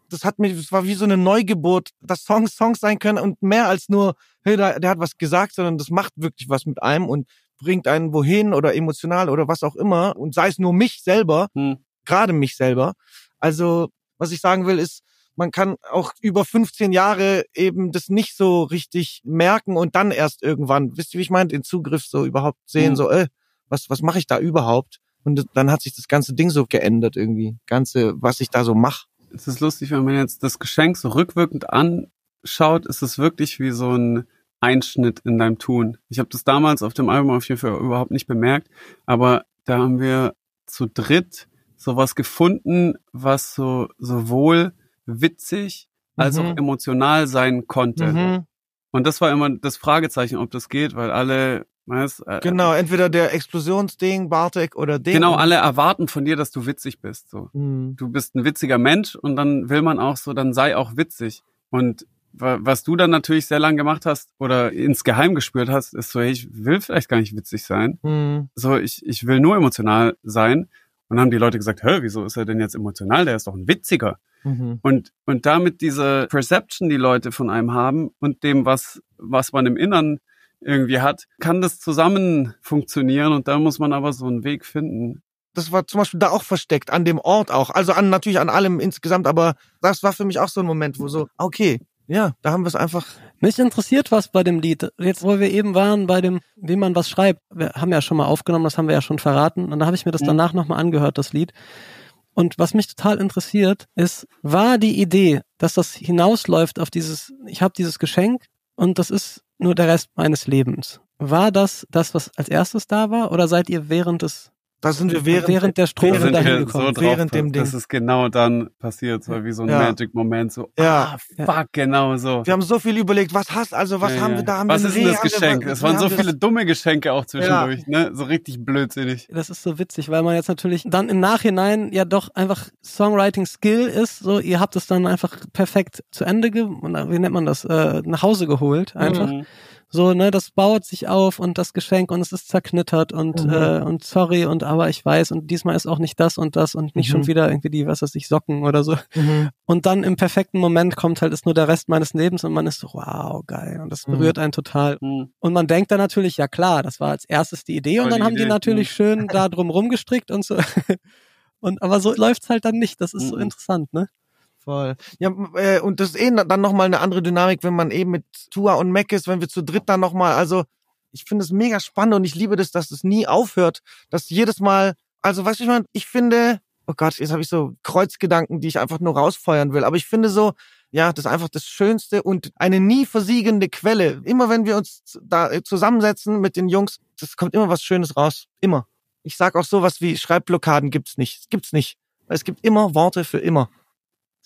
das hat mir, das war wie so eine Neugeburt, dass Songs Songs sein können und mehr als nur, hey, der, der hat was gesagt, sondern das macht wirklich was mit einem und bringt einen wohin oder emotional oder was auch immer und sei es nur mich selber, Hm. gerade mich selber. Also, was ich sagen will, ist, man kann auch über 15 Jahre eben das nicht so richtig merken und dann erst irgendwann, wisst ihr, wie ich meine, den Zugriff so überhaupt sehen, Mhm. so, äh, was, was mache ich da überhaupt? Und dann hat sich das ganze Ding so geändert irgendwie. Ganze, was ich da so mache. Es ist lustig, wenn man jetzt das Geschenk so rückwirkend anschaut, ist es wirklich wie so ein Einschnitt in deinem Tun. Ich habe das damals auf dem Album auf jeden Fall überhaupt nicht bemerkt, aber da haben wir zu dritt sowas gefunden, was so sowohl witzig als Mhm. auch emotional sein konnte. Mhm. Und das war immer das Fragezeichen, ob das geht, weil alle, weißt, äh, Genau, entweder der Explosionsding, Bartek oder Ding. genau, alle erwarten von dir, dass du witzig bist. So. Mhm. du bist ein witziger Mensch und dann will man auch so, dann sei auch witzig. Und wa- was du dann natürlich sehr lang gemacht hast oder insgeheim gespürt hast, ist so, hey, ich will vielleicht gar nicht witzig sein. Mhm. So, ich, ich will nur emotional sein. Und dann haben die Leute gesagt, hä, wieso ist er denn jetzt emotional? Der ist doch ein Witziger. Mhm. Und, und damit diese Perception, die Leute von einem haben und dem, was, was man im Innern irgendwie hat, kann das zusammen funktionieren und da muss man aber so einen Weg finden. Das war zum Beispiel da auch versteckt, an dem Ort auch. Also an natürlich an allem insgesamt, aber das war für mich auch so ein Moment, wo so, okay, ja, da haben wir es einfach. Mich interessiert was bei dem Lied. Jetzt, wo wir eben waren bei dem, wie man was schreibt. Wir haben ja schon mal aufgenommen, das haben wir ja schon verraten. Und da habe ich mir das Mhm. danach nochmal angehört, das Lied. Und was mich total interessiert, ist, war die Idee, dass das hinausläuft auf dieses, ich habe dieses Geschenk und das ist nur der Rest meines Lebens. War das das, was als erstes da war? Oder seid ihr während des, Da sind wir während, während der Strophe sind dahin gekommen? so Während drauf, dem Ding. dass es genau dann passiert, so wie so ein Ja. Magic-Moment, so, Ja. ah, fuck, genau so. wir haben so viel überlegt, was hast, also was Ja, haben wir da? Haben Was ist denn das wir- Geschenk? Es waren so viele dumme Geschenke auch zwischendurch, ne? So richtig blödsinnig. Das ist so witzig, weil man jetzt natürlich dann im Nachhinein ja doch einfach Songwriting Skill ist. So, ihr habt es dann einfach perfekt zu Ende, ge wie nennt man das, äh, nach Hause geholt, einfach. Mhm. So, ne, das baut sich auf und das Geschenk und es ist zerknittert und, Mhm. äh, und sorry und aber ich weiß und diesmal ist auch nicht das und das und nicht Mhm. schon wieder irgendwie die, was weiß ich, Socken oder so. Mhm. Und dann im perfekten Moment kommt halt, ist nur der Rest meines Lebens und man ist so, wow, geil. Und das Mhm. berührt einen total. Hm. Und man denkt dann natürlich, ja klar, das war als erstes die Idee und dann die haben die Idee, natürlich schön da drum rumgestrickt und so. Und aber so läuft's halt dann nicht. Das ist so Mhm. interessant, ne? Voll. Ja, äh, und das ist eh dann nochmal eine andere Dynamik, wenn man eben mit Tua und Mac ist, wenn wir zu dritt dann nochmal, also ich finde es mega spannend und ich liebe das, dass es nie aufhört, dass jedes Mal, also weißt du, ich meine, ich finde, oh Gott, jetzt habe ich so Kreuzgedanken, die ich einfach nur rausfeuern will, aber ich finde so, ja, das ist einfach das Schönste und eine nie versiegende Quelle. Immer wenn wir uns da äh, zusammensetzen mit den Jungs, das kommt immer was Schönes raus. Immer. Ich sag auch sowas wie Schreibblockaden gibt's nicht. Es gibt's nicht. Es gibt immer Worte für immer.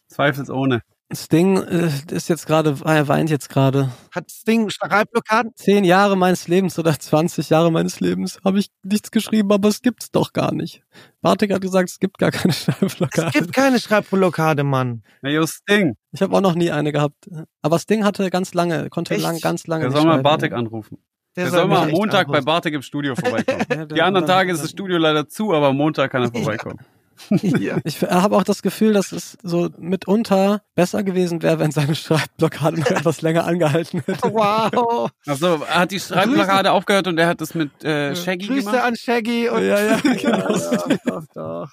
Zweifelsohne. Sting äh, ist jetzt gerade, er weint jetzt gerade. Hat Sting Schreibblockaden? Zehn Jahre meines Lebens oder 20 Jahre meines Lebens habe ich nichts geschrieben, aber es gibt's doch gar nicht. Bartek hat gesagt, es gibt gar keine Es Schreibblockade. gibt keine Schreibblockade, Mann. Hey, yo, Sting. Ich habe auch noch nie eine gehabt. Aber Sting hatte ganz lange, konnte Echt? lang, ganz lange Der soll mal Bartek ja. anrufen. Der Der soll mal am Montag bei anrufen. Bartek im Studio vorbeikommen. Ja, Die anderen Tage ist das Studio leider zu, aber am Montag kann er vorbeikommen. ja. Ich habe auch das Gefühl, dass es so mitunter besser gewesen wäre, wenn seine Schreibblockade noch etwas länger angehalten hätte. Wow. Achso, er hat die Schreibblockade aufgehört und er hat das mit äh, Shaggy Grüße gemacht. an Shaggy und Ja, ja, genau. ja, doch, doch.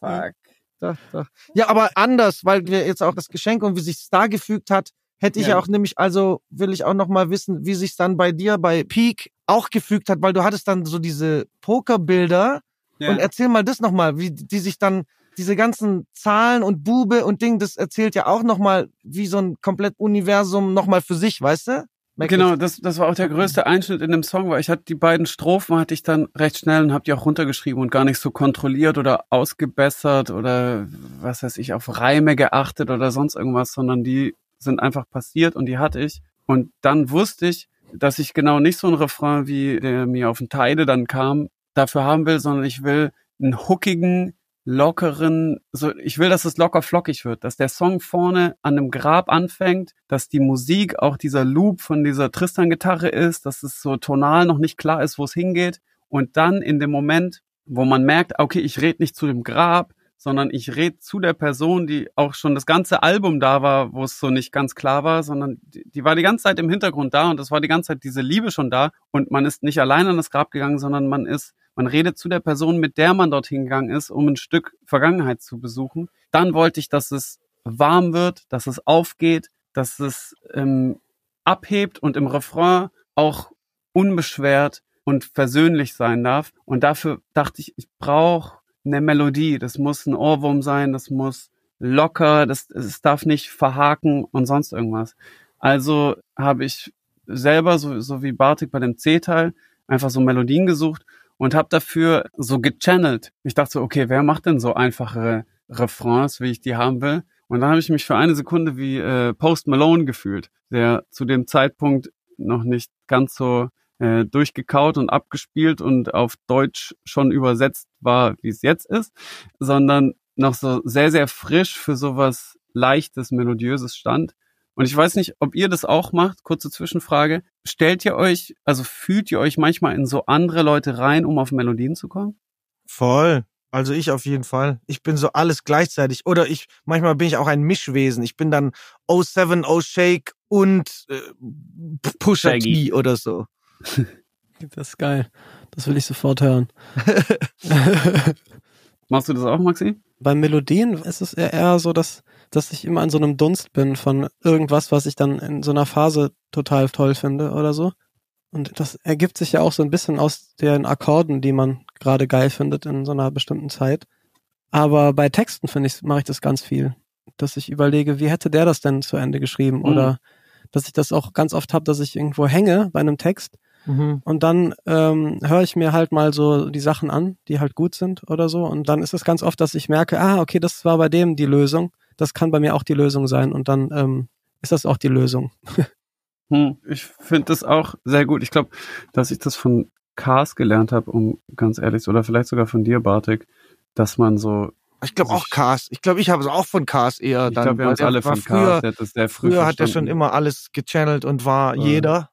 Fuck. Doch, doch. Ja, aber anders, weil wir jetzt auch das Geschenk und wie sich's da gefügt hat, hätte ich Ja. ja auch nämlich, also will ich auch noch mal wissen, wie sich's dann bei dir bei Peak auch gefügt hat, weil du hattest dann so diese Pokerbilder Ja. und erzähl mal das noch mal, wie die sich dann diese ganzen Zahlen und Bube und Ding, das erzählt ja auch noch mal wie so ein komplett Universum noch mal für sich, weißt du? Merk Genau, das, das war auch der größte Einschnitt in dem Song, weil ich hatte die beiden Strophen hatte ich dann recht schnell und habe die auch runtergeschrieben und gar nicht so kontrolliert oder ausgebessert oder was weiß ich auf Reime geachtet oder sonst irgendwas, sondern die sind einfach passiert und die hatte ich und dann wusste ich, dass ich genau nicht so ein Refrain wie der mir auf den Teide dann kam dafür haben will, sondern ich will einen hookigen lockeren, so ich will, dass es locker flockig wird, dass der Song vorne an einem Grab anfängt, dass die Musik auch dieser Loop von dieser Tristan-Gitarre ist, dass es so tonal noch nicht klar ist, wo es hingeht. Und dann in dem Moment, wo man merkt, okay, ich rede nicht zu dem Grab, sondern ich rede zu der Person, die auch schon das ganze Album da war, wo es so nicht ganz klar war, sondern die, die war die ganze Zeit im Hintergrund da und es war die ganze Zeit diese Liebe schon da. Und man ist nicht allein an das Grab gegangen, sondern man ist man redet zu der Person, mit der man dorthin gegangen ist, um ein Stück Vergangenheit zu besuchen. Dann wollte ich, dass es warm wird, dass es aufgeht, dass es ähm, abhebt und im Refrain auch unbeschwert und versöhnlich sein darf. Und dafür dachte ich, ich brauche eine Melodie. Das muss ein Ohrwurm sein, das muss locker, das, es darf nicht verhaken und sonst irgendwas. Also habe ich selber, so, so wie Bartik bei dem C-Teil, einfach so Melodien gesucht und habe dafür so gechannelt. Ich dachte so, okay, wer macht denn so einfache Refrains, wie ich die haben will? Und dann habe ich mich für eine Sekunde wie äh, Post Malone gefühlt, der zu dem Zeitpunkt noch nicht ganz so äh, durchgekaut und abgespielt und auf Deutsch schon übersetzt war, wie es jetzt ist, sondern noch so sehr, sehr frisch für sowas leichtes, melodiöses stand. Und ich weiß nicht, ob ihr das auch macht. Kurze Zwischenfrage. Stellt ihr euch, also fühlt ihr euch manchmal in so andere Leute rein, um auf Melodien zu kommen? Voll. Also ich auf jeden Fall. Ich bin so alles gleichzeitig. Oder ich, manchmal bin ich auch ein Mischwesen. Ich bin dann 07, O Shake und äh, Pusha Shaggy. T oder so. Das ist geil. Das will ich sofort hören. Machst du das auch, Maxi? Bei Melodien ist es eher so, dass, dass ich immer an so einem Dunst bin von irgendwas, was ich dann in so einer Phase total toll finde oder so. Und das ergibt sich ja auch so ein bisschen aus den Akkorden, die man gerade geil findet in so einer bestimmten Zeit. Aber bei Texten finde ich, mache ich das ganz viel. Dass ich überlege, wie hätte der das denn zu Ende geschrieben? Mhm. Oder dass ich das auch ganz oft habe, dass ich irgendwo hänge bei einem Text Mhm. und dann ähm, höre ich mir halt mal so die Sachen an, die halt gut sind oder so. Und dann ist es ganz oft, dass ich merke, ah, okay, das war bei dem die Lösung. Das kann bei mir auch die Lösung sein. Und dann ähm, ist das auch die Lösung. Hm, ich finde das auch sehr gut. Ich glaube, dass ich das von Cars gelernt habe, um ganz ehrlich, oder vielleicht sogar von dir, Bartik, dass man so, Ich glaube auch Cars. Ich glaube, ich habe es auch von Cars eher ich glaube, wir haben es der alle von früher, Cars, der hat das sehr früh früher hat er schon immer alles gechannelt und war Ja. jeder.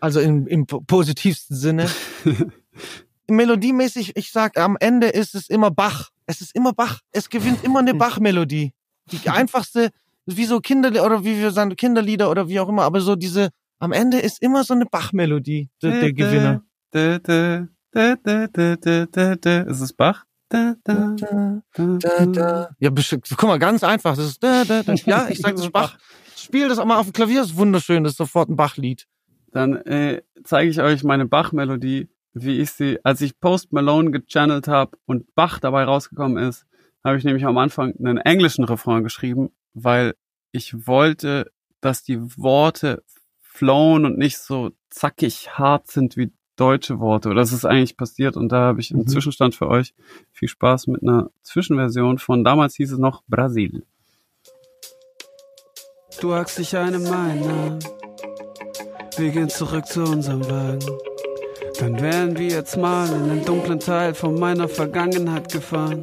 Also im, im po- positivsten Sinne. Melodiemäßig, ich sag, am Ende ist es immer Bach. Es ist immer Bach. Es gewinnt immer eine Bach-Melodie. Die einfachste, wie so Kinder oder wie wir sagen, Kinderlieder oder wie auch immer, aber so diese, am Ende ist immer so eine Bach-Melodie, der, der Gewinner. Ist es Bach? Da, da, da, Da, da. Ja, bestimmt. Guck mal, ganz einfach. Das ist da, da, da. Ja, ich sag, das ist Bach. Spiel das auch mal auf dem Klavier, das ist wunderschön, das ist sofort ein Bach-Lied. Dann äh, zeige ich euch meine Bach-Melodie, wie ich sie, als ich Post Malone gechannelt habe und Bach dabei rausgekommen ist, habe ich nämlich am Anfang einen englischen Refrain geschrieben, weil ich wollte, dass die Worte flowen und nicht so zackig hart sind wie deutsche Worte. Oder das ist eigentlich passiert und da habe ich einen Mhm. Zwischenstand für euch. Viel Spaß mit einer Zwischenversion von damals hieß es noch Brasil. Du hackst dich eine Meinung. Wir gehen zurück zu unserem Wagen. Dann wären wir jetzt mal in den dunklen Teil von meiner Vergangenheit gefahren.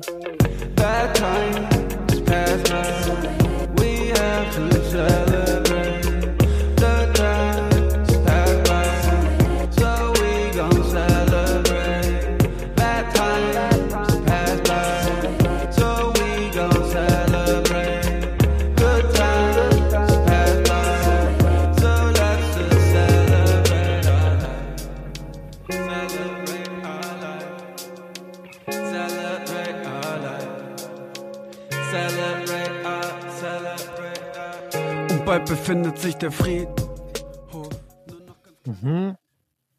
Bad times pass by. We have to celebrate. Befindet sich der Friedhof. Nur noch ganz Mhm.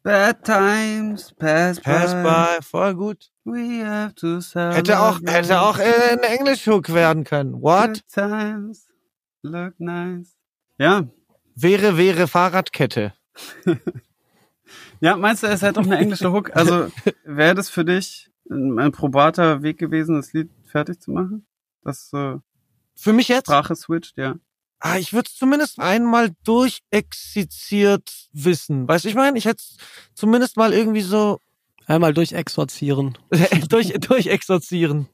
Bad times pass, Pass by, voll gut. We have to. Hätte auch, hätte auch äh, ein Englisch-Hook werden können. What? Good times look nice. Ja. Wäre, wäre Fahrradkette. Ja, meinst du, es hätte auch eine englische Hook? Also wäre das für dich ein, ein probater Weg gewesen, das Lied fertig zu machen? Das äh, Für mich jetzt? Sprache switcht, ja. Ah, ich würde es zumindest einmal durchexerziert wissen. Weißt du, ich meine, ich hätte zumindest mal irgendwie so Einmal durchexorzieren. durch, durchexerzieren.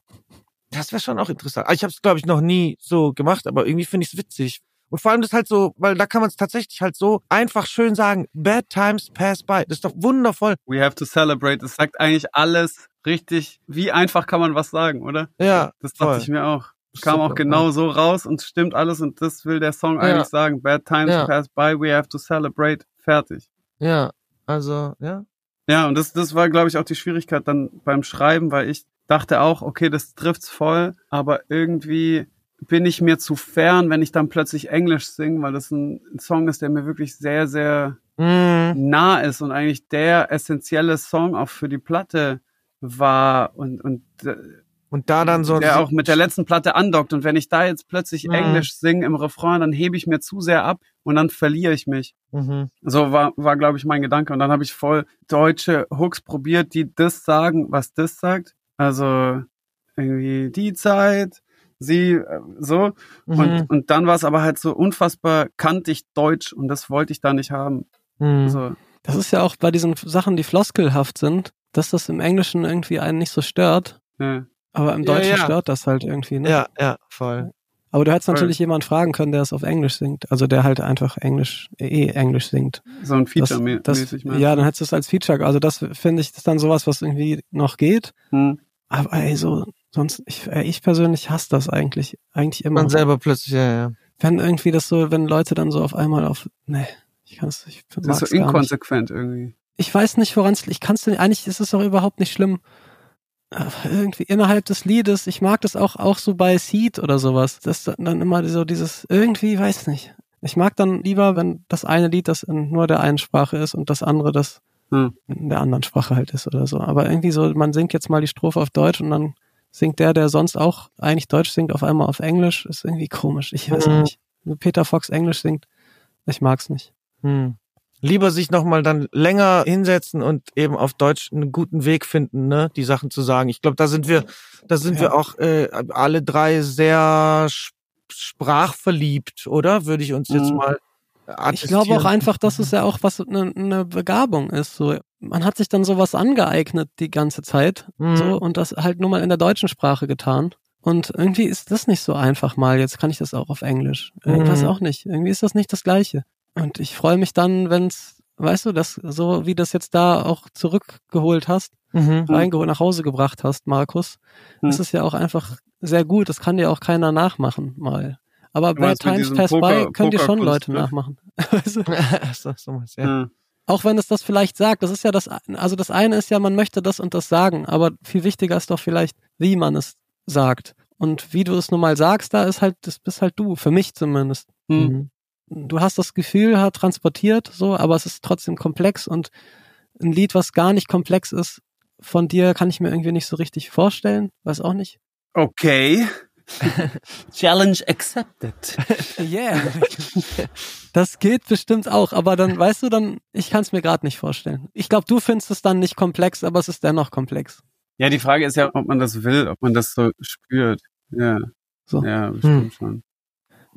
Das wäre schon auch interessant. Ah, Ich habe es, glaube ich, noch nie so gemacht, aber irgendwie finde ich es witzig. Und vor allem das halt so, weil da kann man es tatsächlich halt so einfach schön sagen, bad times pass by. Das ist doch wundervoll. We have to celebrate. Das sagt eigentlich alles richtig. Wie einfach kann man was sagen, oder? Ja, Das dachte voll. ich mir auch. Kam Super, auch genau so raus und stimmt alles und das will der Song Ja. eigentlich sagen. Bad times Ja. pass by, we have to celebrate. Fertig. Ja, also, ja. Ja, und das, das war, glaube ich, auch die Schwierigkeit dann beim Schreiben, weil ich dachte auch, okay, das trifft's voll, aber irgendwie bin ich mir zu fern, wenn ich dann plötzlich Englisch singe, weil das ein, ein Song ist, der mir wirklich sehr, sehr Mhm. nah ist und eigentlich der essentielle Song auch für die Platte war und, und äh, Und da dann so. der auch mit der letzten Platte andockt. Und wenn ich da jetzt plötzlich Mhm. Englisch singe im Refrain, dann hebe ich mir zu sehr ab und dann verliere ich mich. Mhm. So war, war glaube ich, mein Gedanke. Und dann habe ich voll deutsche Hooks probiert, die das sagen, was das sagt. Also irgendwie die Zeit, sie, äh, so. Mhm. Und, und dann war es aber halt so unfassbar kantig deutsch und das wollte ich da nicht haben. Mhm. So, Das ist ja auch bei diesen Sachen, die floskelhaft sind, dass das im Englischen irgendwie einen nicht so stört. ja. Aber im Ja, Deutschen ja. stört das halt irgendwie. Ne? Ja, ja, voll. Aber du hättest Voll. natürlich jemanden fragen können, der es auf Englisch singt. Also der halt einfach Englisch, eh Englisch singt. so ein Das, Feature das, mäßig. meinst ja, dann hättest du es als Feature. Also das finde ich, das ist dann sowas, was irgendwie noch geht. Hm. Aber ey, so, sonst, ich, ey, ich persönlich hasse das eigentlich. Eigentlich immer. Man selber plötzlich, ja, ja. Wenn irgendwie das so, wenn Leute dann so auf einmal auf, nee, ich kann es, ich Das ist so gar nicht. inkonsequent irgendwie. Ich weiß nicht, woran es, ich kann es, eigentlich ist es doch überhaupt nicht schlimm. Irgendwie innerhalb des Liedes, ich mag das auch, auch so bei Seed oder sowas. Das ist dann immer so dieses, irgendwie, weiß nicht. Ich mag dann lieber, wenn das eine Lied das in nur der einen Sprache ist und das andere das Hm. in der anderen Sprache halt ist oder so. Aber irgendwie so, man singt jetzt mal die Strophe auf Deutsch und dann singt der, der sonst auch eigentlich Deutsch singt, auf einmal auf Englisch. Ist irgendwie komisch. Ich weiß Mhm. nicht. Wenn Peter Fox Englisch singt, ich mag's nicht. Hm. Lieber sich nochmal dann länger hinsetzen und eben auf Deutsch einen guten Weg finden, ne, die Sachen zu sagen. Ich glaube, da sind wir, da sind Ja. wir auch äh, alle drei sehr sprachverliebt, oder? Würde ich uns jetzt Mhm. mal Ich glaube auch einfach, dass es ja auch was eine, eine Begabung ist. So, man hat sich dann sowas angeeignet die ganze Zeit, Mhm. so und das halt nur mal in der deutschen Sprache getan. Und irgendwie ist das nicht so einfach mal. Jetzt kann ich das auch auf Englisch. Irgendwas Mhm. auch nicht. Irgendwie ist das nicht das Gleiche. Und ich freue mich dann, wenn es weißt du, das so wie das jetzt da auch zurückgeholt hast, Mhm. reingeholt, nach Hause gebracht hast, Markus, Hm. ist es ja auch einfach sehr gut. Das kann dir auch keiner nachmachen mal. Aber mit Times Pass by können dir schon Leute ne? nachmachen. Weißt du? so, so meinst du, ja. Ja. Auch wenn es das vielleicht sagt, das ist ja das, also das eine ist ja, man möchte das und das sagen, aber viel wichtiger ist doch vielleicht, wie man es sagt. Und wie du es nun mal sagst, da ist halt, das bist halt du, für mich zumindest. Hm. Mhm. Du hast das Gefühl, hat transportiert, so, aber es ist trotzdem komplex und ein Lied, was gar nicht komplex ist, von dir kann ich mir irgendwie nicht so richtig vorstellen, weiß auch nicht. Okay. Challenge accepted. Yeah. Das geht bestimmt auch, aber dann, weißt du, dann, ich kann es mir gerade nicht vorstellen. Ich glaube, du findest es dann nicht komplex, aber es ist dennoch komplex. Ja, die Frage ist ja, ob man das will, ob man das so spürt. Ja. So. Ja, bestimmt Hm. schon.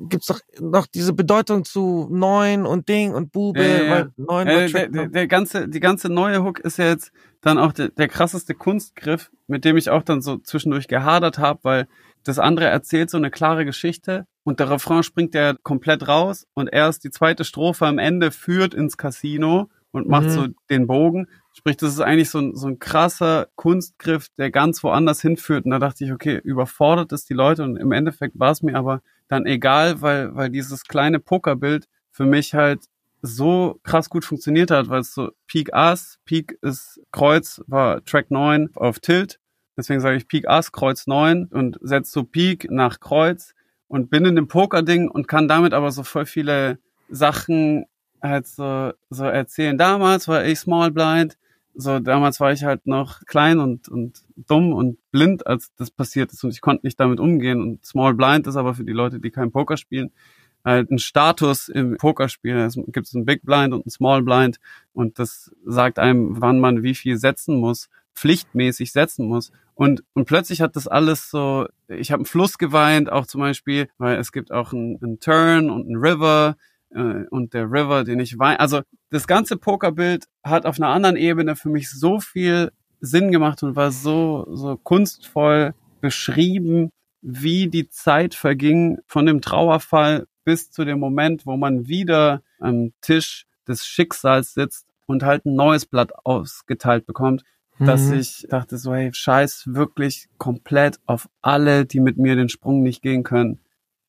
Gibt's doch noch diese Bedeutung zu neun und Ding und Bube, ja. weil neun Äh, der, Track, der, der ganze, die ganze neue Hook ist ja jetzt dann auch der, der krasseste Kunstgriff, mit dem ich auch dann so zwischendurch gehadert habe, weil das andere erzählt so eine klare Geschichte und der Refrain springt ja komplett raus und erst die zweite Strophe am Ende führt ins Casino und macht Mhm. so den Bogen. Sprich, das ist eigentlich so ein, so ein krasser Kunstgriff, der ganz woanders hinführt. Und da dachte ich, okay, überfordert es die Leute und im Endeffekt war es mir aber dann egal, weil, weil dieses kleine Pokerbild für mich halt so krass gut funktioniert hat, weil es so Peak Ass, Peak ist Kreuz, war Track 9 auf Tilt. Deswegen sage ich Peak Ass, Kreuz 9 und setze so Peak nach Kreuz und bin in dem Poker-Ding und kann damit aber so voll viele Sachen halt so, so erzählen. Damals war ich Small Blind, so damals war ich halt noch klein und, und dumm und blind, als das passiert ist und ich konnte nicht damit umgehen und Small Blind ist aber für die Leute, die kein Poker spielen, halt ein Status im Pokerspiel. Es gibt einen Big Blind und einen Small Blind und das sagt einem, wann man wie viel setzen muss, pflichtmäßig setzen muss. Und, und plötzlich hat das alles so, ich habe einen Fluss geweint, auch zum Beispiel, weil es gibt auch einen, einen Turn und einen River äh, und der River, den ich weine. Also das ganze Pokerbild hat auf einer anderen Ebene für mich so viel Sinn gemacht und war so, so kunstvoll beschrieben, wie die Zeit verging von dem Trauerfall bis zu dem Moment, wo man wieder am Tisch des Schicksals sitzt und halt ein neues Blatt ausgeteilt bekommt, dass Mhm. ich dachte so, hey, scheiß wirklich komplett auf alle, die mit mir den Sprung nicht gehen können.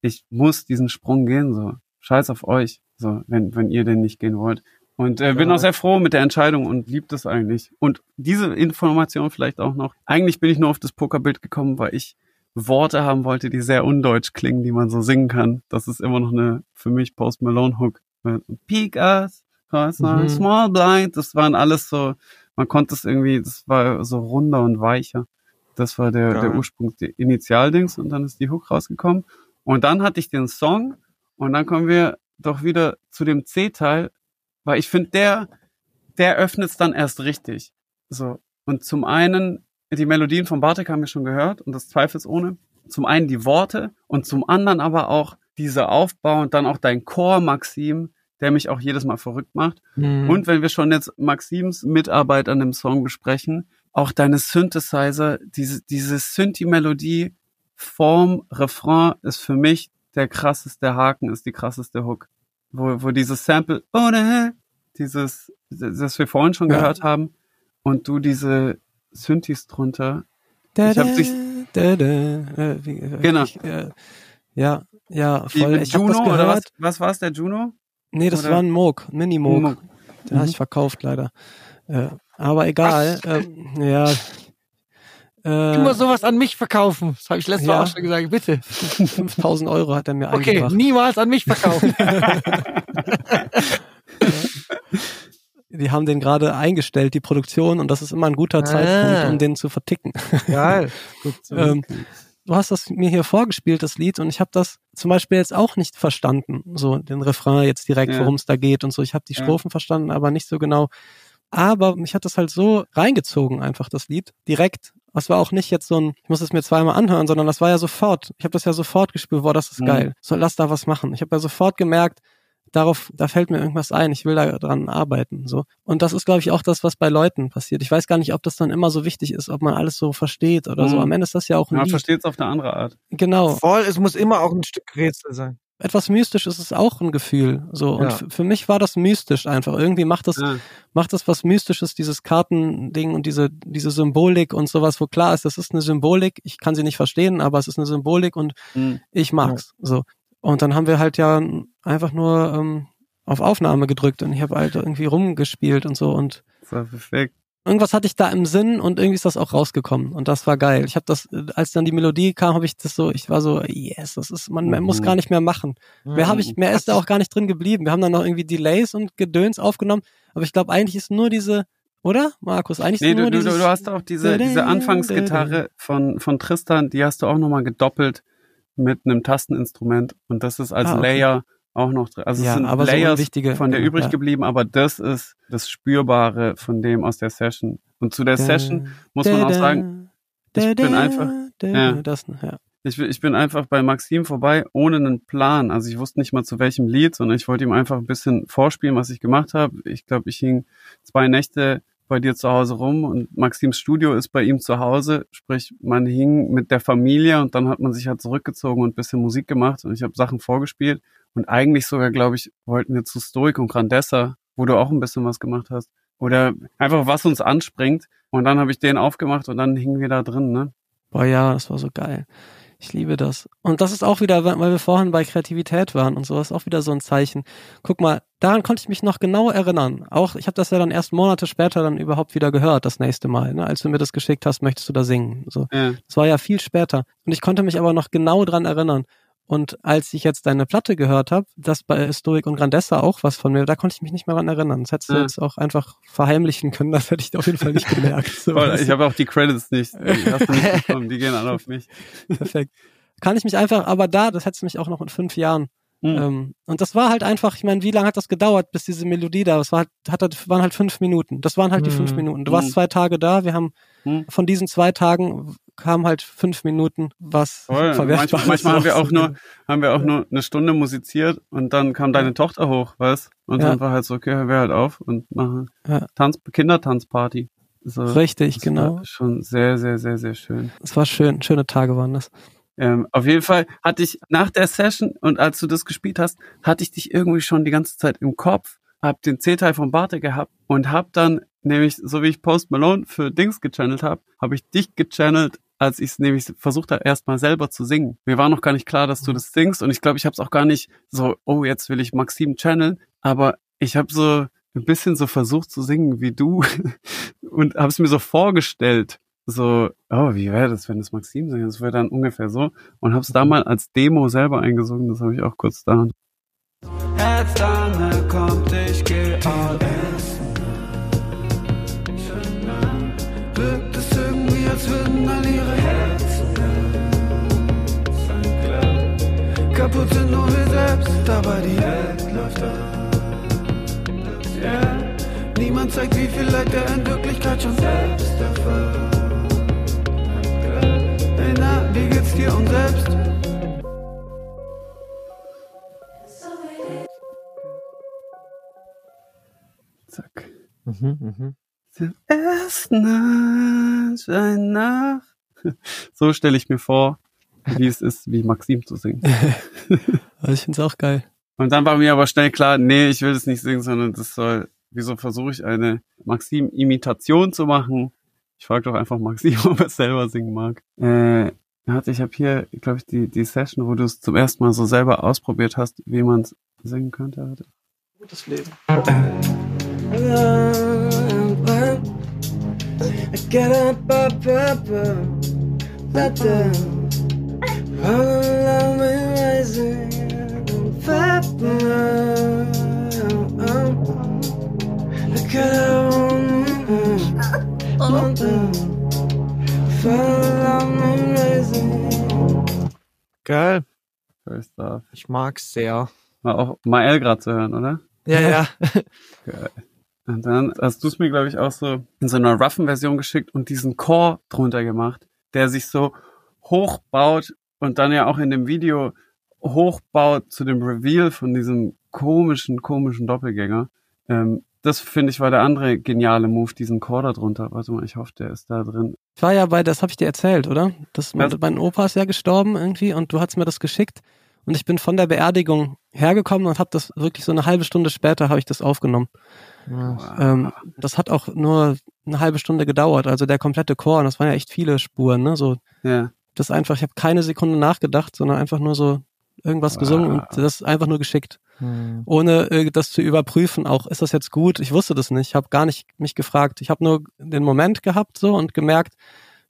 Ich muss diesen Sprung gehen, so. Scheiß auf euch, so, wenn, wenn ihr den nicht gehen wollt. Und äh, bin Ja. auch sehr froh mit der Entscheidung und liebt es eigentlich. Und diese Information vielleicht auch noch. Eigentlich bin ich nur auf das Pokerbild gekommen, weil ich Worte haben wollte, die sehr undeutsch klingen, die man so singen kann. Das ist immer noch eine, für mich Post Malone Hook. Peak us, Mhm. small blind. Das waren alles so, man konnte es irgendwie, das war so runder und weicher. Das war der, der Ursprung, der Initialdings und dann ist die Hook rausgekommen. Und dann hatte ich den Song und dann kommen wir doch wieder zu dem C-Teil, weil ich finde, der, der öffnet es dann erst richtig. So. Und zum einen, die Melodien von Bartek haben wir schon gehört und das zweifelsohne. Zum einen die Worte und zum anderen aber auch dieser Aufbau und dann auch dein Chor, Maxim, der mich auch jedes Mal verrückt macht. Mhm. Und wenn wir schon jetzt Maxims Mitarbeit an dem Song besprechen, auch deine Synthesizer, diese, diese Synthi-Melodie vorm Refrain ist für mich der krasseste Haken, ist die krasseste Hook. Wo, wo dieses Sample, oh ne, dieses, das wir vorhin schon Ja. gehört haben, und du diese Synthes drunter. Da, Ich hab dich- da, da, äh, wie, äh, Genau. Ich, äh, ja, ja, voll. mit Ich Juno das gehört. oder was? Was war es, der Juno? Nee, das Oder- war ein Moog, Mini-Moog. Moog. Den habe Mhm. ich verkauft leider. Äh, aber egal. Ähm, ja. Äh, Immer sowas an mich verkaufen. Das habe ich letztes Ja. Mal auch schon gesagt. Bitte. 5000 Euro hat er mir Okay, eingebracht. niemals an mich verkaufen. Die haben den gerade eingestellt, die Produktion, und das ist immer ein guter Ah. Zeitpunkt, um den zu verticken. Geil. Gut. Ähm, du hast das mir hier vorgespielt, das Lied, und ich habe das zum Beispiel jetzt auch nicht verstanden, so den Refrain jetzt direkt, Ja. worum es da geht und so. Ich habe die Ja. Strophen verstanden, aber nicht so genau. Aber mich hat das halt so reingezogen, einfach das Lied, direkt. Das war auch nicht jetzt so ein, ich muss es mir zweimal anhören, sondern das war ja sofort. Ich habe das ja sofort gespürt, boah, das ist Mhm. geil. So, lass da was machen. Ich habe ja sofort gemerkt, darauf, da fällt mir irgendwas ein, ich will da dran arbeiten, so. Und das ist, glaube ich, auch das, was bei Leuten passiert. Ich weiß gar nicht, ob das dann immer so wichtig ist, ob man alles so versteht oder so. Mhm. Am Ende ist das ja auch ein Man versteht es auf eine andere Art. Genau. Voll, es muss immer auch ein Stück Rätsel sein. Etwas mystisch ist es auch ein Gefühl. So. Und Ja. für mich war das mystisch einfach. Irgendwie macht das, Ja. macht das was Mystisches, dieses Kartending und diese, diese Symbolik und sowas, wo klar ist, das ist eine Symbolik. Ich kann sie nicht verstehen, aber es ist eine Symbolik und Mhm. ich mag's. So. Und dann haben wir halt ja einfach nur ähm, auf Aufnahme gedrückt und ich habe halt irgendwie rumgespielt und so und Das war perfekt. Irgendwas hatte ich da im Sinn und irgendwie ist das auch rausgekommen und das war geil. Ich habe das, als dann die Melodie kam, habe ich das so, ich war so, yes, das ist, man, man muss Mhm. gar nicht mehr machen. Mehr habe ich, mehr ist da auch gar nicht drin geblieben. Wir haben dann noch irgendwie Delays und Gedöns aufgenommen, aber ich glaube eigentlich ist nur diese, oder Markus? Eigentlich Nee, nur du, dieses. du hast auch diese, diese Anfangsgitarre von, von Tristan, die hast du auch nochmal gedoppelt mit einem Tasteninstrument und das ist als Ah, okay. Layer auch noch drin. Also es Ja, sind aber so Layers unwichtige- von der übrig ja. geblieben, aber das ist das Spürbare von dem aus der Session. Und zu der Session muss man auch sagen, ich bin einfach- ja. Das, ja. ich, ich bin einfach bei Maxim vorbei ohne einen Plan. Also ich wusste nicht mal zu welchem Lied, sondern ich wollte ihm einfach ein bisschen vorspielen, was ich gemacht habe. Ich glaube, ich hing zwei Nächte bei dir zu Hause rum und Maxims Studio ist bei ihm zu Hause. Sprich, man hing mit der Familie und dann hat man sich halt zurückgezogen und ein bisschen Musik gemacht und ich habe Sachen vorgespielt. Und eigentlich sogar, glaube ich, wollten wir zu Stoik und Grandessa, wo du auch ein bisschen was gemacht hast. Oder einfach was uns anspringt. Und dann habe ich den aufgemacht und dann hingen wir da drin, ne? Boah, ja, das war so geil. Ich liebe das. Und das ist auch wieder, weil wir vorhin bei Kreativität waren und sowas, auch wieder so ein Zeichen. Guck mal, daran konnte ich mich noch genau erinnern. Auch, ich habe das ja dann erst Monate später dann überhaupt wieder gehört, das nächste Mal, ne? als du mir das geschickt hast, möchtest du da singen. So, Ja. das war ja viel später. Und ich konnte mich aber noch genau dran erinnern. Und als ich jetzt deine Platte gehört habe, das bei Stoic und Grandessa auch was von mir, da konnte ich mich nicht mehr dran erinnern. Das hättest du Ja. jetzt auch einfach verheimlichen können, das hätte ich auf jeden Fall nicht gemerkt. So, Voll, ich du? habe auch die Credits nicht. Die hast du nicht bekommen, die gehen alle auf mich. Perfekt. Kann ich mich einfach, aber da, das hätte mich auch noch in fünf Jahren. Hm. Ähm, und das war halt einfach, ich meine, wie lange hat das gedauert, bis diese Melodie da war? Es war halt, hat, halt- waren halt fünf Minuten. Das waren halt die Hm. fünf Minuten. Du Hm. warst zwei Tage da, wir haben Hm. von diesen zwei Tagen kamen halt fünf Minuten was Voll. Manchmal, manchmal haben wir auch nur, haben wir auch nur eine Stunde musiziert und dann kam deine Tochter hoch, weißt? Und Ja. dann war halt so, okay, hör wir halt auf und machen Ja. Tanz, Kindertanzparty. So, Richtig, genau. Schon sehr, sehr, sehr, sehr schön. Es war schön, schöne Tage waren das. Ähm, auf jeden Fall hatte ich nach der Session und als du das gespielt hast, hatte ich dich irgendwie schon die ganze Zeit im Kopf, hab den C-Teil von Barte gehabt und hab dann nämlich, so wie ich Post Malone für Dings gechannelt habe, habe ich dich gechannelt, als ich es nämlich versucht habe, erstmal selber zu singen. Mir war noch gar nicht klar, dass du das singst und ich glaube, ich habe es auch gar nicht so, oh, jetzt will ich Maxim channeln, aber ich habe so ein bisschen so versucht zu singen wie du und habe es mir so vorgestellt so, oh, wie wäre das, wenn das Maxim singt? Das wäre dann ungefähr so. Und hab's da mal als Demo selber eingesungen, das habe ich auch kurz da. Herzange kommt, ich geh all Wirkt es irgendwie, als würden all ihre Kaputt sind nur wir selbst, aber die Welt läuft an. Yeah. Niemand zeigt, wie viel Leid er in Wirklichkeit schon selbst erfährt. Hey, na, wie geht's dir und selbst? Zack. Mhm, mhm. Dem ersten Anschein nach. So stelle ich mir vor, wie es ist, wie Maxim zu singen. Also ich finde es auch geil. Und dann war mir aber schnell klar, nee, ich will das nicht singen, sondern das soll, wieso versuche ich eine Maxim-Imitation zu machen? Ich frage doch einfach Maxim, ob er es selber singen mag. Äh, warte, ich habe hier, glaube ich, die, die Session, wo du es zum ersten Mal so selber ausprobiert hast, wie man es singen könnte. Gutes Leben. Get up, up, up, up, let down. Geil. First off. Ich mag's sehr. War auch Mael gerade zu hören, oder? Ja, ja. Und dann hast du es mir, glaube ich, auch so in so einer roughen Version geschickt und diesen Chor drunter gemacht, der sich so hochbaut und dann ja auch in dem Video hochbaut zu dem Reveal von diesem komischen, komischen Doppelgänger. Ähm, das finde ich war der andere geniale Move, diesen Chor da drunter. Warte mal, ich hoffe, der ist da drin. Ich war ja bei, das habe ich dir erzählt, oder? Das, mein, mein Opa ist ja gestorben irgendwie und du hast mir das geschickt Und ich bin von der Beerdigung hergekommen und habe das wirklich so eine halbe Stunde später habe ich das aufgenommen. Ähm, das hat auch nur eine halbe Stunde gedauert, also der komplette Chor, und das waren ja echt viele Spuren, ne? So Ja. Das einfach, ich habe keine Sekunde nachgedacht, sondern einfach nur so irgendwas gesungen und das einfach nur geschickt, Hm. ohne äh, das zu überprüfen. Auch ist das jetzt gut? Ich wusste das nicht, ich habe gar nicht mich gefragt. Ich habe nur den Moment gehabt so und gemerkt,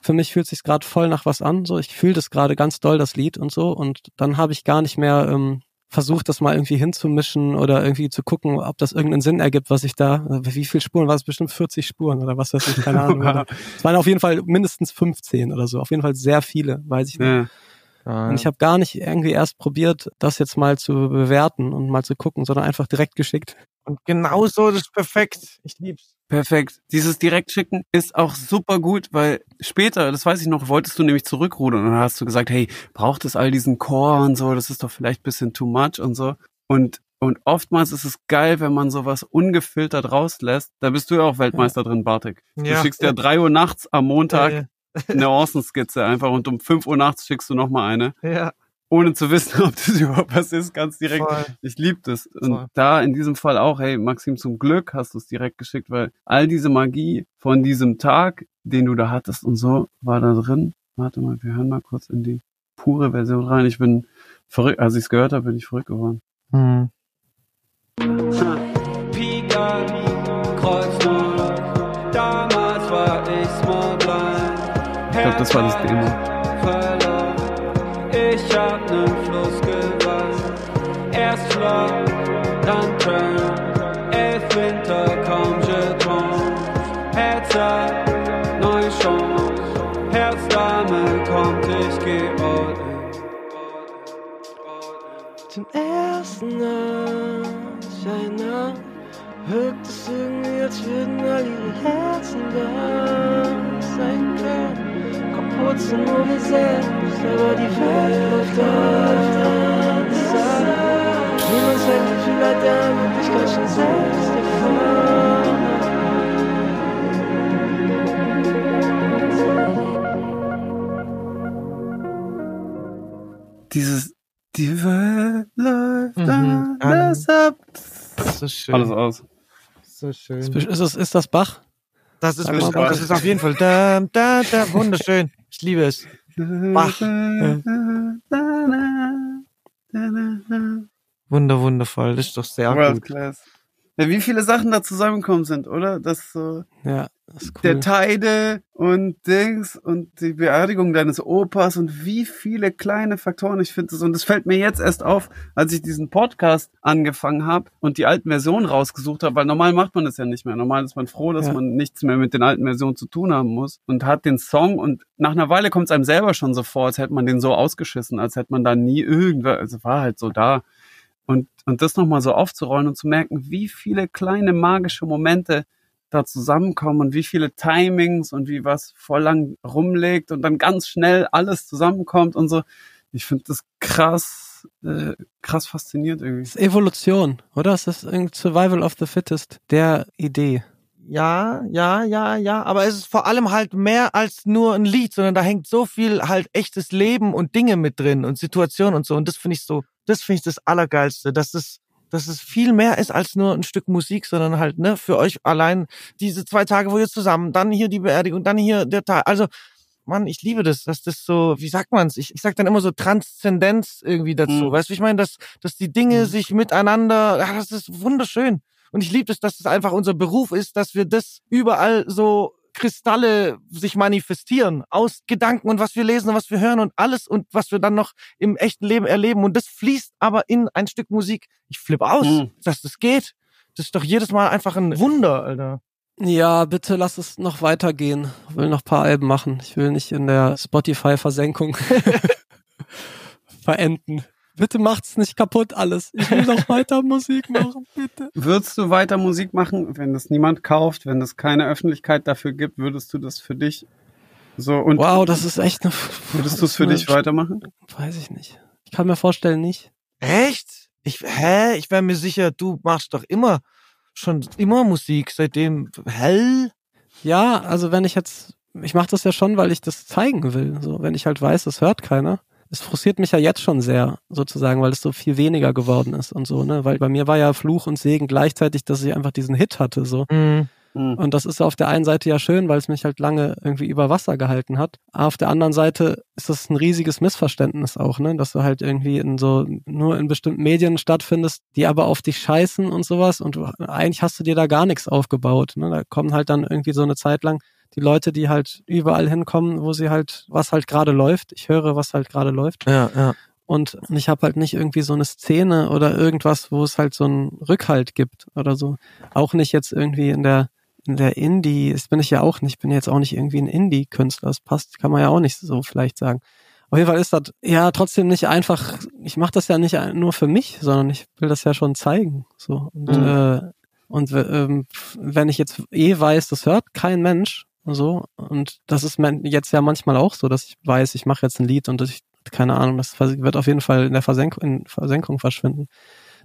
für mich fühlt sich gerade voll nach was an. So, ich fühle das gerade ganz doll das Lied und so und dann habe ich gar nicht mehr ähm, versucht, das mal irgendwie hinzumischen oder irgendwie zu gucken, ob das irgendeinen Sinn ergibt, was ich da, wie viele Spuren war es? Bestimmt 40 Spuren oder was weiß ich, keine Ahnung. es waren auf jeden Fall mindestens 15 oder so. Auf jeden Fall sehr viele, weiß ich nicht. Ja. Und ich habe gar nicht irgendwie erst probiert, das jetzt mal zu bewerten und mal zu gucken, sondern einfach direkt geschickt. Und genau so, das ist perfekt. Ich lieb's. Perfekt. Dieses Direktschicken ist auch super gut, weil später, das weiß ich noch, wolltest du nämlich zurückrudern und dann hast du gesagt, hey, braucht es all diesen Chor und so, das ist doch vielleicht bisschen too much und so. Und, und oftmals ist es geil, wenn man sowas ungefiltert rauslässt. Da bist du ja auch Weltmeister drin, Bartek. Du Ja. schickst ja drei Uhr nachts am Montag Ja, eine Außenskizze einfach und um fünf Uhr nachts schickst du nochmal eine, ja, ohne zu wissen, ob das überhaupt was ist, ganz direkt. voll. Ich lieb das. Und Voll. da in diesem Fall auch, hey, Maxim, zum Glück hast du es direkt geschickt, weil all diese Magie von diesem Tag, den du da hattest und so, war da drin. Warte mal, wir hören mal kurz in die pure Version rein. Ich bin verrückt, als ich es gehört habe, bin ich verrückt geworden. Hm. Pika, glaube, das war das Demo. Verloren. Ich hab nen Fluss gewandt. Erst Schlag, dann Turn. Elf Winter, kaum Jeton. Herzeit, neue Chance. Herz, Dame, kommt, ich geh all in. Den ersten ich erinnere, wirkt es irgendwie, als würden all ihre Herzen da sein sind nur wir selbst, aber die Welt läuft anderen Seite. Niemand zeigt wie viel der Möglichkeit schon selbst erfahren. Dieses, die Welt läuft Mhm. alles ab. Das ist so schön. Alles aus. So schön. Ist das, ist das Bach? Das ist, das ist auf jeden Fall da, da, da, wunderschön. Ich liebe es. Bach. Wunder, wundervoll. Das ist doch sehr World gut. Class. Ja, wie viele Sachen da zusammengekommen sind, oder? Das so Ja, das ist cool. der Teide und Dings und die Beerdigung deines Opas und wie viele kleine Faktoren. Ich finde das und das fällt mir jetzt erst auf, als ich diesen Podcast angefangen habe und die alten Versionen rausgesucht habe, weil normal macht man das ja nicht mehr. Normal ist man froh, dass Ja. man nichts mehr mit den alten Versionen zu tun haben muss und hat den Song und nach einer Weile kommt es einem selber schon so vor, als hätte man den so ausgeschissen, als hätte man da nie irgendwer, also war halt so da. Und, und das nochmal so aufzurollen und zu merken, wie viele kleine magische Momente da zusammenkommen und wie viele Timings und wie was voll lang rumlegt und dann ganz schnell alles zusammenkommt und so. Ich finde das krass, äh, krass faszinierend irgendwie. Das ist Evolution, oder? Es ist irgendwie Survival of the Fittest, der Idee. Ja, ja, ja, ja. Aber es ist vor allem halt mehr als nur ein Lied, sondern da hängt so viel halt echtes Leben und Dinge mit drin und Situationen und so. Und das finde ich so, das finde ich das Allergeilste, dass es, dass es viel mehr ist als nur ein Stück Musik, sondern halt, ne, für euch allein diese zwei Tage, wo ihr zusammen, dann hier die Beerdigung, dann hier der Tag. Also, Mann, ich liebe das, dass das so, wie sagt man's? Ich, ich sag dann immer so Transzendenz irgendwie dazu. Mhm. Weißt du, ich meine, dass, dass die Dinge sich miteinander, ja, das ist wunderschön. Und ich liebe es, dass es einfach unser Beruf ist, dass wir das überall so Kristalle sich manifestieren aus Gedanken und was wir lesen und was wir hören und alles und was wir dann noch im echten Leben erleben. Und das fließt aber in ein Stück Musik. Ich flippe aus, Mhm. dass das geht. Das ist doch jedes Mal einfach ein Wunder, Alter. Ja, bitte lass es noch weitergehen. Ich will noch ein paar Alben machen. Ich will nicht in der Spotify-Versenkung verenden. Bitte macht's nicht kaputt alles. Ich will noch weiter Musik machen, bitte. Würdest du weiter Musik machen, wenn das niemand kauft, wenn es keine Öffentlichkeit dafür gibt, würdest du das für dich so und Wow, das ist echt eine. würdest du es für dich weitermachen? Weiß ich nicht. Ich kann mir vorstellen, nicht. Echt? Ich, hä? Ich wäre mir sicher, du machst doch immer, schon immer Musik, seitdem, hell? Ja, also wenn ich jetzt, ich mache das ja schon, weil ich das zeigen will. So, wenn ich halt weiß, das hört keiner, es frustriert mich ja jetzt schon sehr, sozusagen, weil es so viel weniger geworden ist und so, ne? Weil bei mir war ja Fluch und Segen gleichzeitig, dass ich einfach diesen Hit hatte, so. Mhm. Mhm. Und das ist auf der einen Seite ja schön, weil es mich halt lange irgendwie über Wasser gehalten hat. Aber auf der anderen Seite ist das ein riesiges Missverständnis auch, ne? Dass du halt irgendwie in so, nur in bestimmten Medien stattfindest, die aber auf dich scheißen und sowas. Und du, eigentlich hast du dir da gar nichts aufgebaut. Ne? Da kommen halt dann irgendwie so eine Zeit lang die Leute, die halt überall hinkommen, wo sie halt, was halt gerade läuft. Ich höre, was halt gerade läuft. Ja, ja. Und ich habe halt nicht irgendwie so eine Szene oder irgendwas, wo es halt so einen Rückhalt gibt oder so. Auch nicht jetzt irgendwie in der in der Indie, das bin ich ja auch nicht, ich bin jetzt auch nicht irgendwie ein Indie-Künstler, das passt, kann man ja auch nicht so vielleicht sagen. Auf jeden Fall ist das ja trotzdem nicht einfach, ich mache das ja nicht nur für mich, sondern ich will das ja schon zeigen. So. Und, Mhm. äh, und ähm, wenn ich jetzt eh weiß, das hört kein Mensch, so, und das ist jetzt ja manchmal auch so, dass ich weiß, ich mache jetzt ein Lied und ich, keine Ahnung, das wird auf jeden Fall in der Versenkung, in Versenkung verschwinden,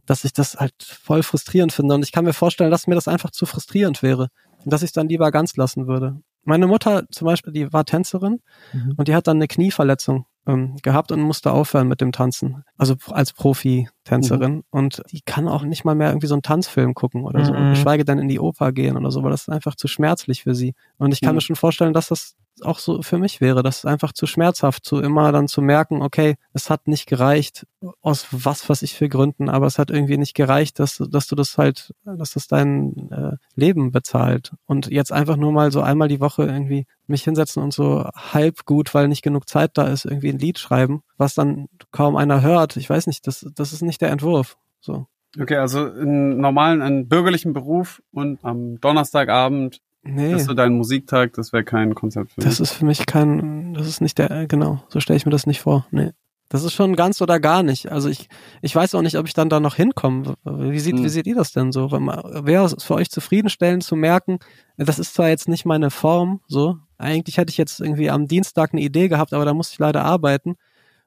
dass ich das halt voll frustrierend finde. Und ich kann mir vorstellen, dass mir das einfach zu frustrierend wäre und dass ich es dann lieber ganz lassen würde. Meine Mutter zum Beispiel, die war Tänzerin Mhm. und die hat dann eine Knieverletzung ähm, gehabt und musste aufhören mit dem Tanzen. Also als Profi-Tänzerin. Und die kann auch nicht mal mehr irgendwie so einen Tanzfilm gucken oder so. Mhm. Geschweige denn in die Oper gehen oder so, weil das ist einfach zu schmerzlich für sie. Und ich kann Mhm. mir schon vorstellen, dass das auch so für mich wäre. Das ist einfach zu schmerzhaft, zu immer dann zu merken, okay, es hat nicht gereicht, aus was weiß ich für Gründen, aber es hat irgendwie nicht gereicht, dass, dass du das halt, dass das dein äh, Leben bezahlt. Und jetzt einfach nur mal so einmal die Woche irgendwie mich hinsetzen und so halb gut, weil nicht genug Zeit da ist, irgendwie ein Lied schreiben, was dann kaum einer hört. Ich weiß nicht, das, das ist nicht der Entwurf. So. Okay, also einen normalen, einen bürgerlichen Beruf und am Donnerstagabend Nee. ist so dein Musiktag, das wäre kein Konzept für Das mich. ist für mich kein, das ist nicht der, äh, genau, so stelle ich mir das nicht vor. Nee. Das ist schon ganz oder gar nicht. Also ich, ich weiß auch nicht, ob ich dann da noch hinkomme. Wie sieht, Hm. wie seht ihr das denn so? Wäre es für euch zufriedenstellend zu merken, das ist zwar jetzt nicht meine Form, so. Eigentlich hätte ich jetzt irgendwie am Dienstag eine Idee gehabt, aber da musste ich leider arbeiten.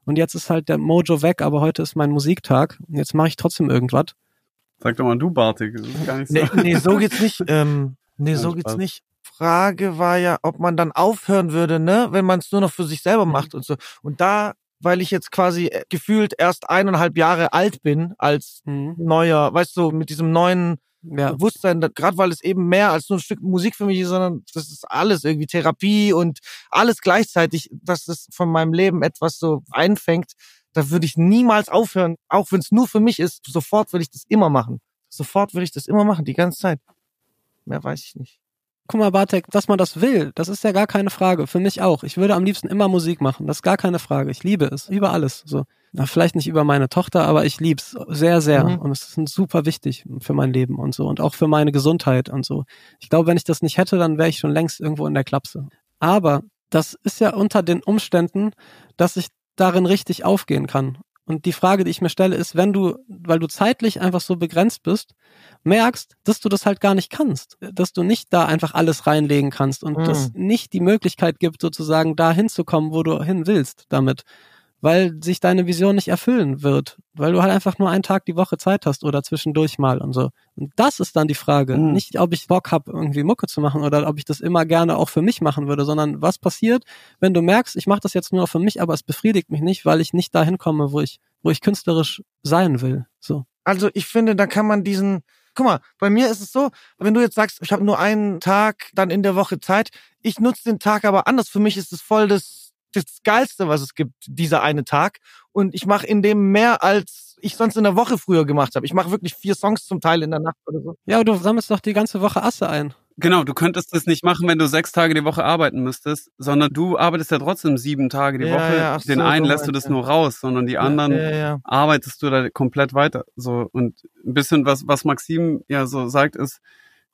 Und jetzt ist halt der Mojo weg, aber heute ist mein Musiktag. Und jetzt mache ich trotzdem irgendwas. Sag doch mal du, Bartik. Das ist gar nicht so. Nee, nee, so geht's nicht. Ähm, nee, so geht's nicht. Frage war ja, ob man dann aufhören würde, ne, wenn man es nur noch für sich selber macht und so. Und da, weil ich jetzt quasi äh, gefühlt erst eineinhalb Jahre alt bin als Mhm. neuer, weißt du, mit diesem neuen Ja. Bewusstsein, gerade weil es eben mehr als nur ein Stück Musik für mich ist, sondern das ist alles irgendwie Therapie und alles gleichzeitig, dass es von meinem Leben etwas so einfängt, da würde ich niemals aufhören, auch wenn es nur für mich ist, sofort würde ich das immer machen. Sofort würde ich das immer machen, die ganze Zeit. Mehr weiß ich nicht. Guck mal, Bartek, dass man das will, das ist ja gar keine Frage. Für mich auch. Ich würde am liebsten immer Musik machen. Das ist gar keine Frage. Ich liebe es. Über alles. So. Na, vielleicht nicht über meine Tochter, aber ich lieb's sehr, sehr. Mhm. Und es ist super wichtig für mein Leben und so. Und auch für meine Gesundheit und so. Ich glaube, wenn ich das nicht hätte, dann wäre ich schon längst irgendwo in der Klapse. Aber das ist ja unter den Umständen, dass ich darin richtig aufgehen kann. Und die Frage, die ich mir stelle, ist, wenn du, weil du zeitlich einfach so begrenzt bist, merkst, dass du das halt gar nicht kannst, dass du nicht da einfach alles reinlegen kannst und Mhm. das nicht die Möglichkeit gibt, sozusagen da hinzukommen, wo du hin willst damit, weil sich deine Vision nicht erfüllen wird, weil du halt einfach nur einen Tag die Woche Zeit hast oder zwischendurch mal und so. Und das ist dann die Frage, Mhm. nicht ob ich Bock habe, irgendwie Mucke zu machen oder ob ich das immer gerne auch für mich machen würde, sondern was passiert, wenn du merkst, ich mache das jetzt nur für mich, aber es befriedigt mich nicht, weil ich nicht dahin komme, wo ich, wo ich künstlerisch sein will. So. Also ich finde, da kann man diesen, guck mal, bei mir ist es so, wenn du jetzt sagst, ich habe nur einen Tag dann in der Woche Zeit, ich nutze den Tag aber anders. Für mich ist es voll das, das Geilste, was es gibt, dieser eine Tag. Und ich mache in dem mehr, als ich sonst in der Woche früher gemacht habe. Ich mache wirklich vier Songs zum Teil in der Nacht oder so. Ja, aber du sammelst doch die ganze Woche Asse ein. Genau, du könntest das nicht machen, wenn du sechs Tage die Woche arbeiten müsstest, sondern du arbeitest ja trotzdem sieben Tage die Ja, Woche. ja, Den so, einen so lässt du das du. nur raus, sondern die anderen Ja, ja. arbeitest du da komplett weiter. So und ein bisschen was was Maxim ja so sagt ist,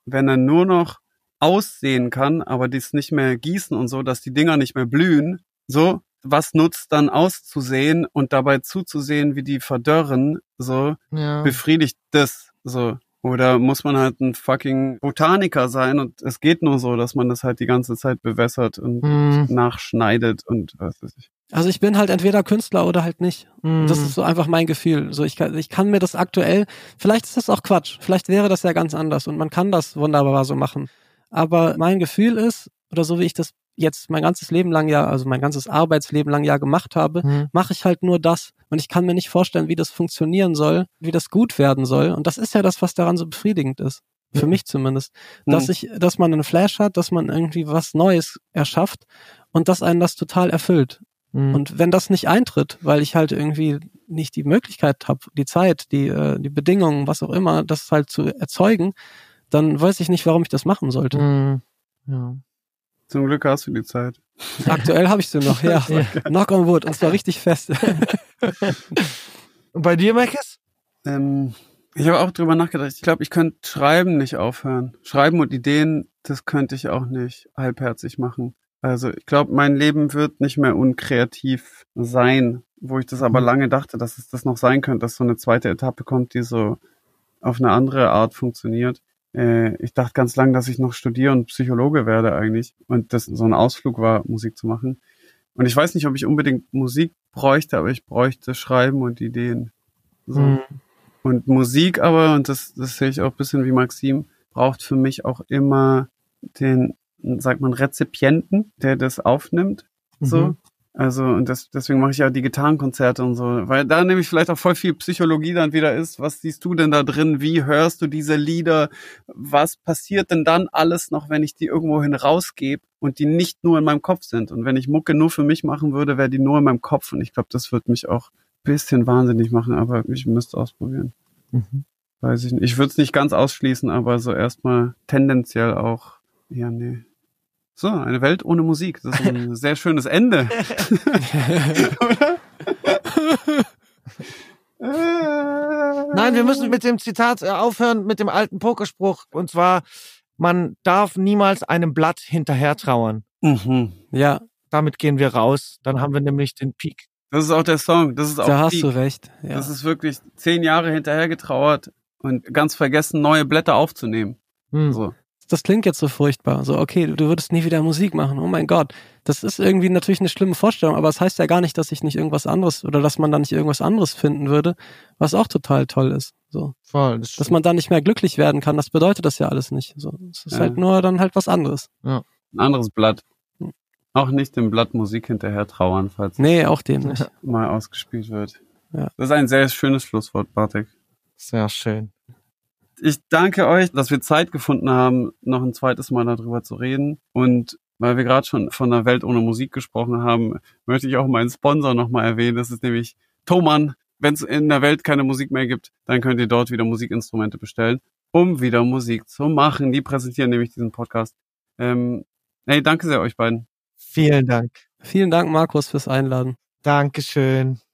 wenn er nur noch aussehen kann, aber dies nicht mehr gießen und so, dass die Dinger nicht mehr blühen, so was nutzt dann auszusehen und dabei zuzusehen, wie die verdörren, so ja. befriedigt das so. Oder muss man halt ein fucking Botaniker sein und es geht nur so, dass man das halt die ganze Zeit bewässert und Hm, nachschneidet und was weiß ich. Also ich bin halt entweder Künstler oder halt nicht. hm. Das ist so einfach mein Gefühl. So ich kann, ich kann mir das aktuell, vielleicht ist das auch Quatsch, vielleicht wäre das ja ganz anders und man kann das wunderbar so machen. Aber mein Gefühl ist, oder so wie ich das jetzt mein ganzes Leben lang ja, also mein ganzes Arbeitsleben lang ja gemacht habe, Mhm. mache ich halt nur das. Und ich kann mir nicht vorstellen, wie das funktionieren soll, wie das gut werden soll. Und das ist ja das, was daran so befriedigend ist. Für Mhm. mich zumindest. Dass Mhm. ich, dass man einen Flash hat, dass man irgendwie was Neues erschafft und dass einen das total erfüllt. Mhm. Und wenn das nicht eintritt, weil ich halt irgendwie nicht die Möglichkeit habe, die Zeit, die, äh, die Bedingungen, was auch immer, das halt zu erzeugen, dann weiß ich nicht, warum ich das machen sollte. Mhm. Ja. Zum Glück hast du die Zeit. Aktuell habe ich sie noch, ja. Knock on wood, und zwar richtig fest. Und bei dir, Meckes? Ähm, ich habe auch drüber nachgedacht. Ich glaube, ich könnte Schreiben nicht aufhören. Schreiben und Ideen, das könnte ich auch nicht halbherzig machen. Also ich glaube, mein Leben wird nicht mehr unkreativ sein, wo ich das aber Mhm. lange dachte, dass es das noch sein könnte, dass so eine zweite Etappe kommt, die so auf eine andere Art funktioniert. Äh, ich dachte ganz lange, dass ich noch studiere und Psychologe werde eigentlich und das so ein Ausflug war, Musik zu machen. Und ich weiß nicht, ob ich unbedingt Musik bräuchte, aber ich bräuchte Schreiben und Ideen. So. Mhm. Und Musik aber, und das, das sehe ich auch ein bisschen wie Maxim, braucht für mich auch immer den, sagt man, Rezipienten, der das aufnimmt. So. Mhm. Also, und das, deswegen mache ich ja die Gitarrenkonzerte und so, weil da nämlich vielleicht auch voll viel Psychologie dann wieder ist. Was siehst du denn da drin? Wie hörst du diese Lieder? Was passiert denn dann alles noch, wenn ich die irgendwohin rausgebe und die nicht nur in meinem Kopf sind? Und wenn ich Mucke nur für mich machen würde, wäre die nur in meinem Kopf. Und ich glaube, das würde mich auch ein bisschen wahnsinnig machen, aber ich müsste ausprobieren. Mhm. Weiß ich nicht. Ich würde es nicht ganz ausschließen, aber so erstmal tendenziell auch, ja, nee. So, eine Welt ohne Musik. Das ist ein sehr schönes Ende. Oder? Nein, wir müssen mit dem Zitat äh, aufhören, mit dem alten Pokerspruch. Und zwar, man darf niemals einem Blatt hinterher trauern. Mhm. ja, Damit gehen wir raus. Dann haben wir nämlich den Peak. Das ist auch der Song. Das ist auch da hast Peak. du recht. Ja. Das ist wirklich zehn Jahre hinterher getrauert und ganz vergessen, neue Blätter aufzunehmen. Hm. So. Das klingt jetzt so furchtbar. So, okay, du würdest nie wieder Musik machen. Oh mein Gott. Das ist irgendwie natürlich eine schlimme Vorstellung, aber es das heißt ja gar nicht, dass ich nicht irgendwas anderes oder dass man da nicht irgendwas anderes finden würde, was auch total toll ist. So. Voll. Das Dass man da nicht mehr glücklich werden kann, das bedeutet das ja alles nicht. So. Es ist Ja. halt nur dann halt was anderes. Ein anderes Blatt. Hm. Auch nicht dem Blatt Musik hinterher trauern, falls Nee, auch dem nicht. mal ausgespielt wird. Ja. Das ist ein sehr schönes Schlusswort, Bartek. Sehr schön. Ich danke euch, dass wir Zeit gefunden haben, noch ein zweites Mal darüber zu reden. Und weil wir gerade schon von der Welt ohne Musik gesprochen haben, möchte ich auch meinen Sponsor nochmal erwähnen. Das ist nämlich Thomann. Wenn es in der Welt keine Musik mehr gibt, dann könnt ihr dort wieder Musikinstrumente bestellen, um wieder Musik zu machen. Die präsentieren nämlich diesen Podcast. Ähm, hey, danke sehr euch beiden. Vielen Dank. Vielen Dank, Markus, fürs Einladen. Dankeschön.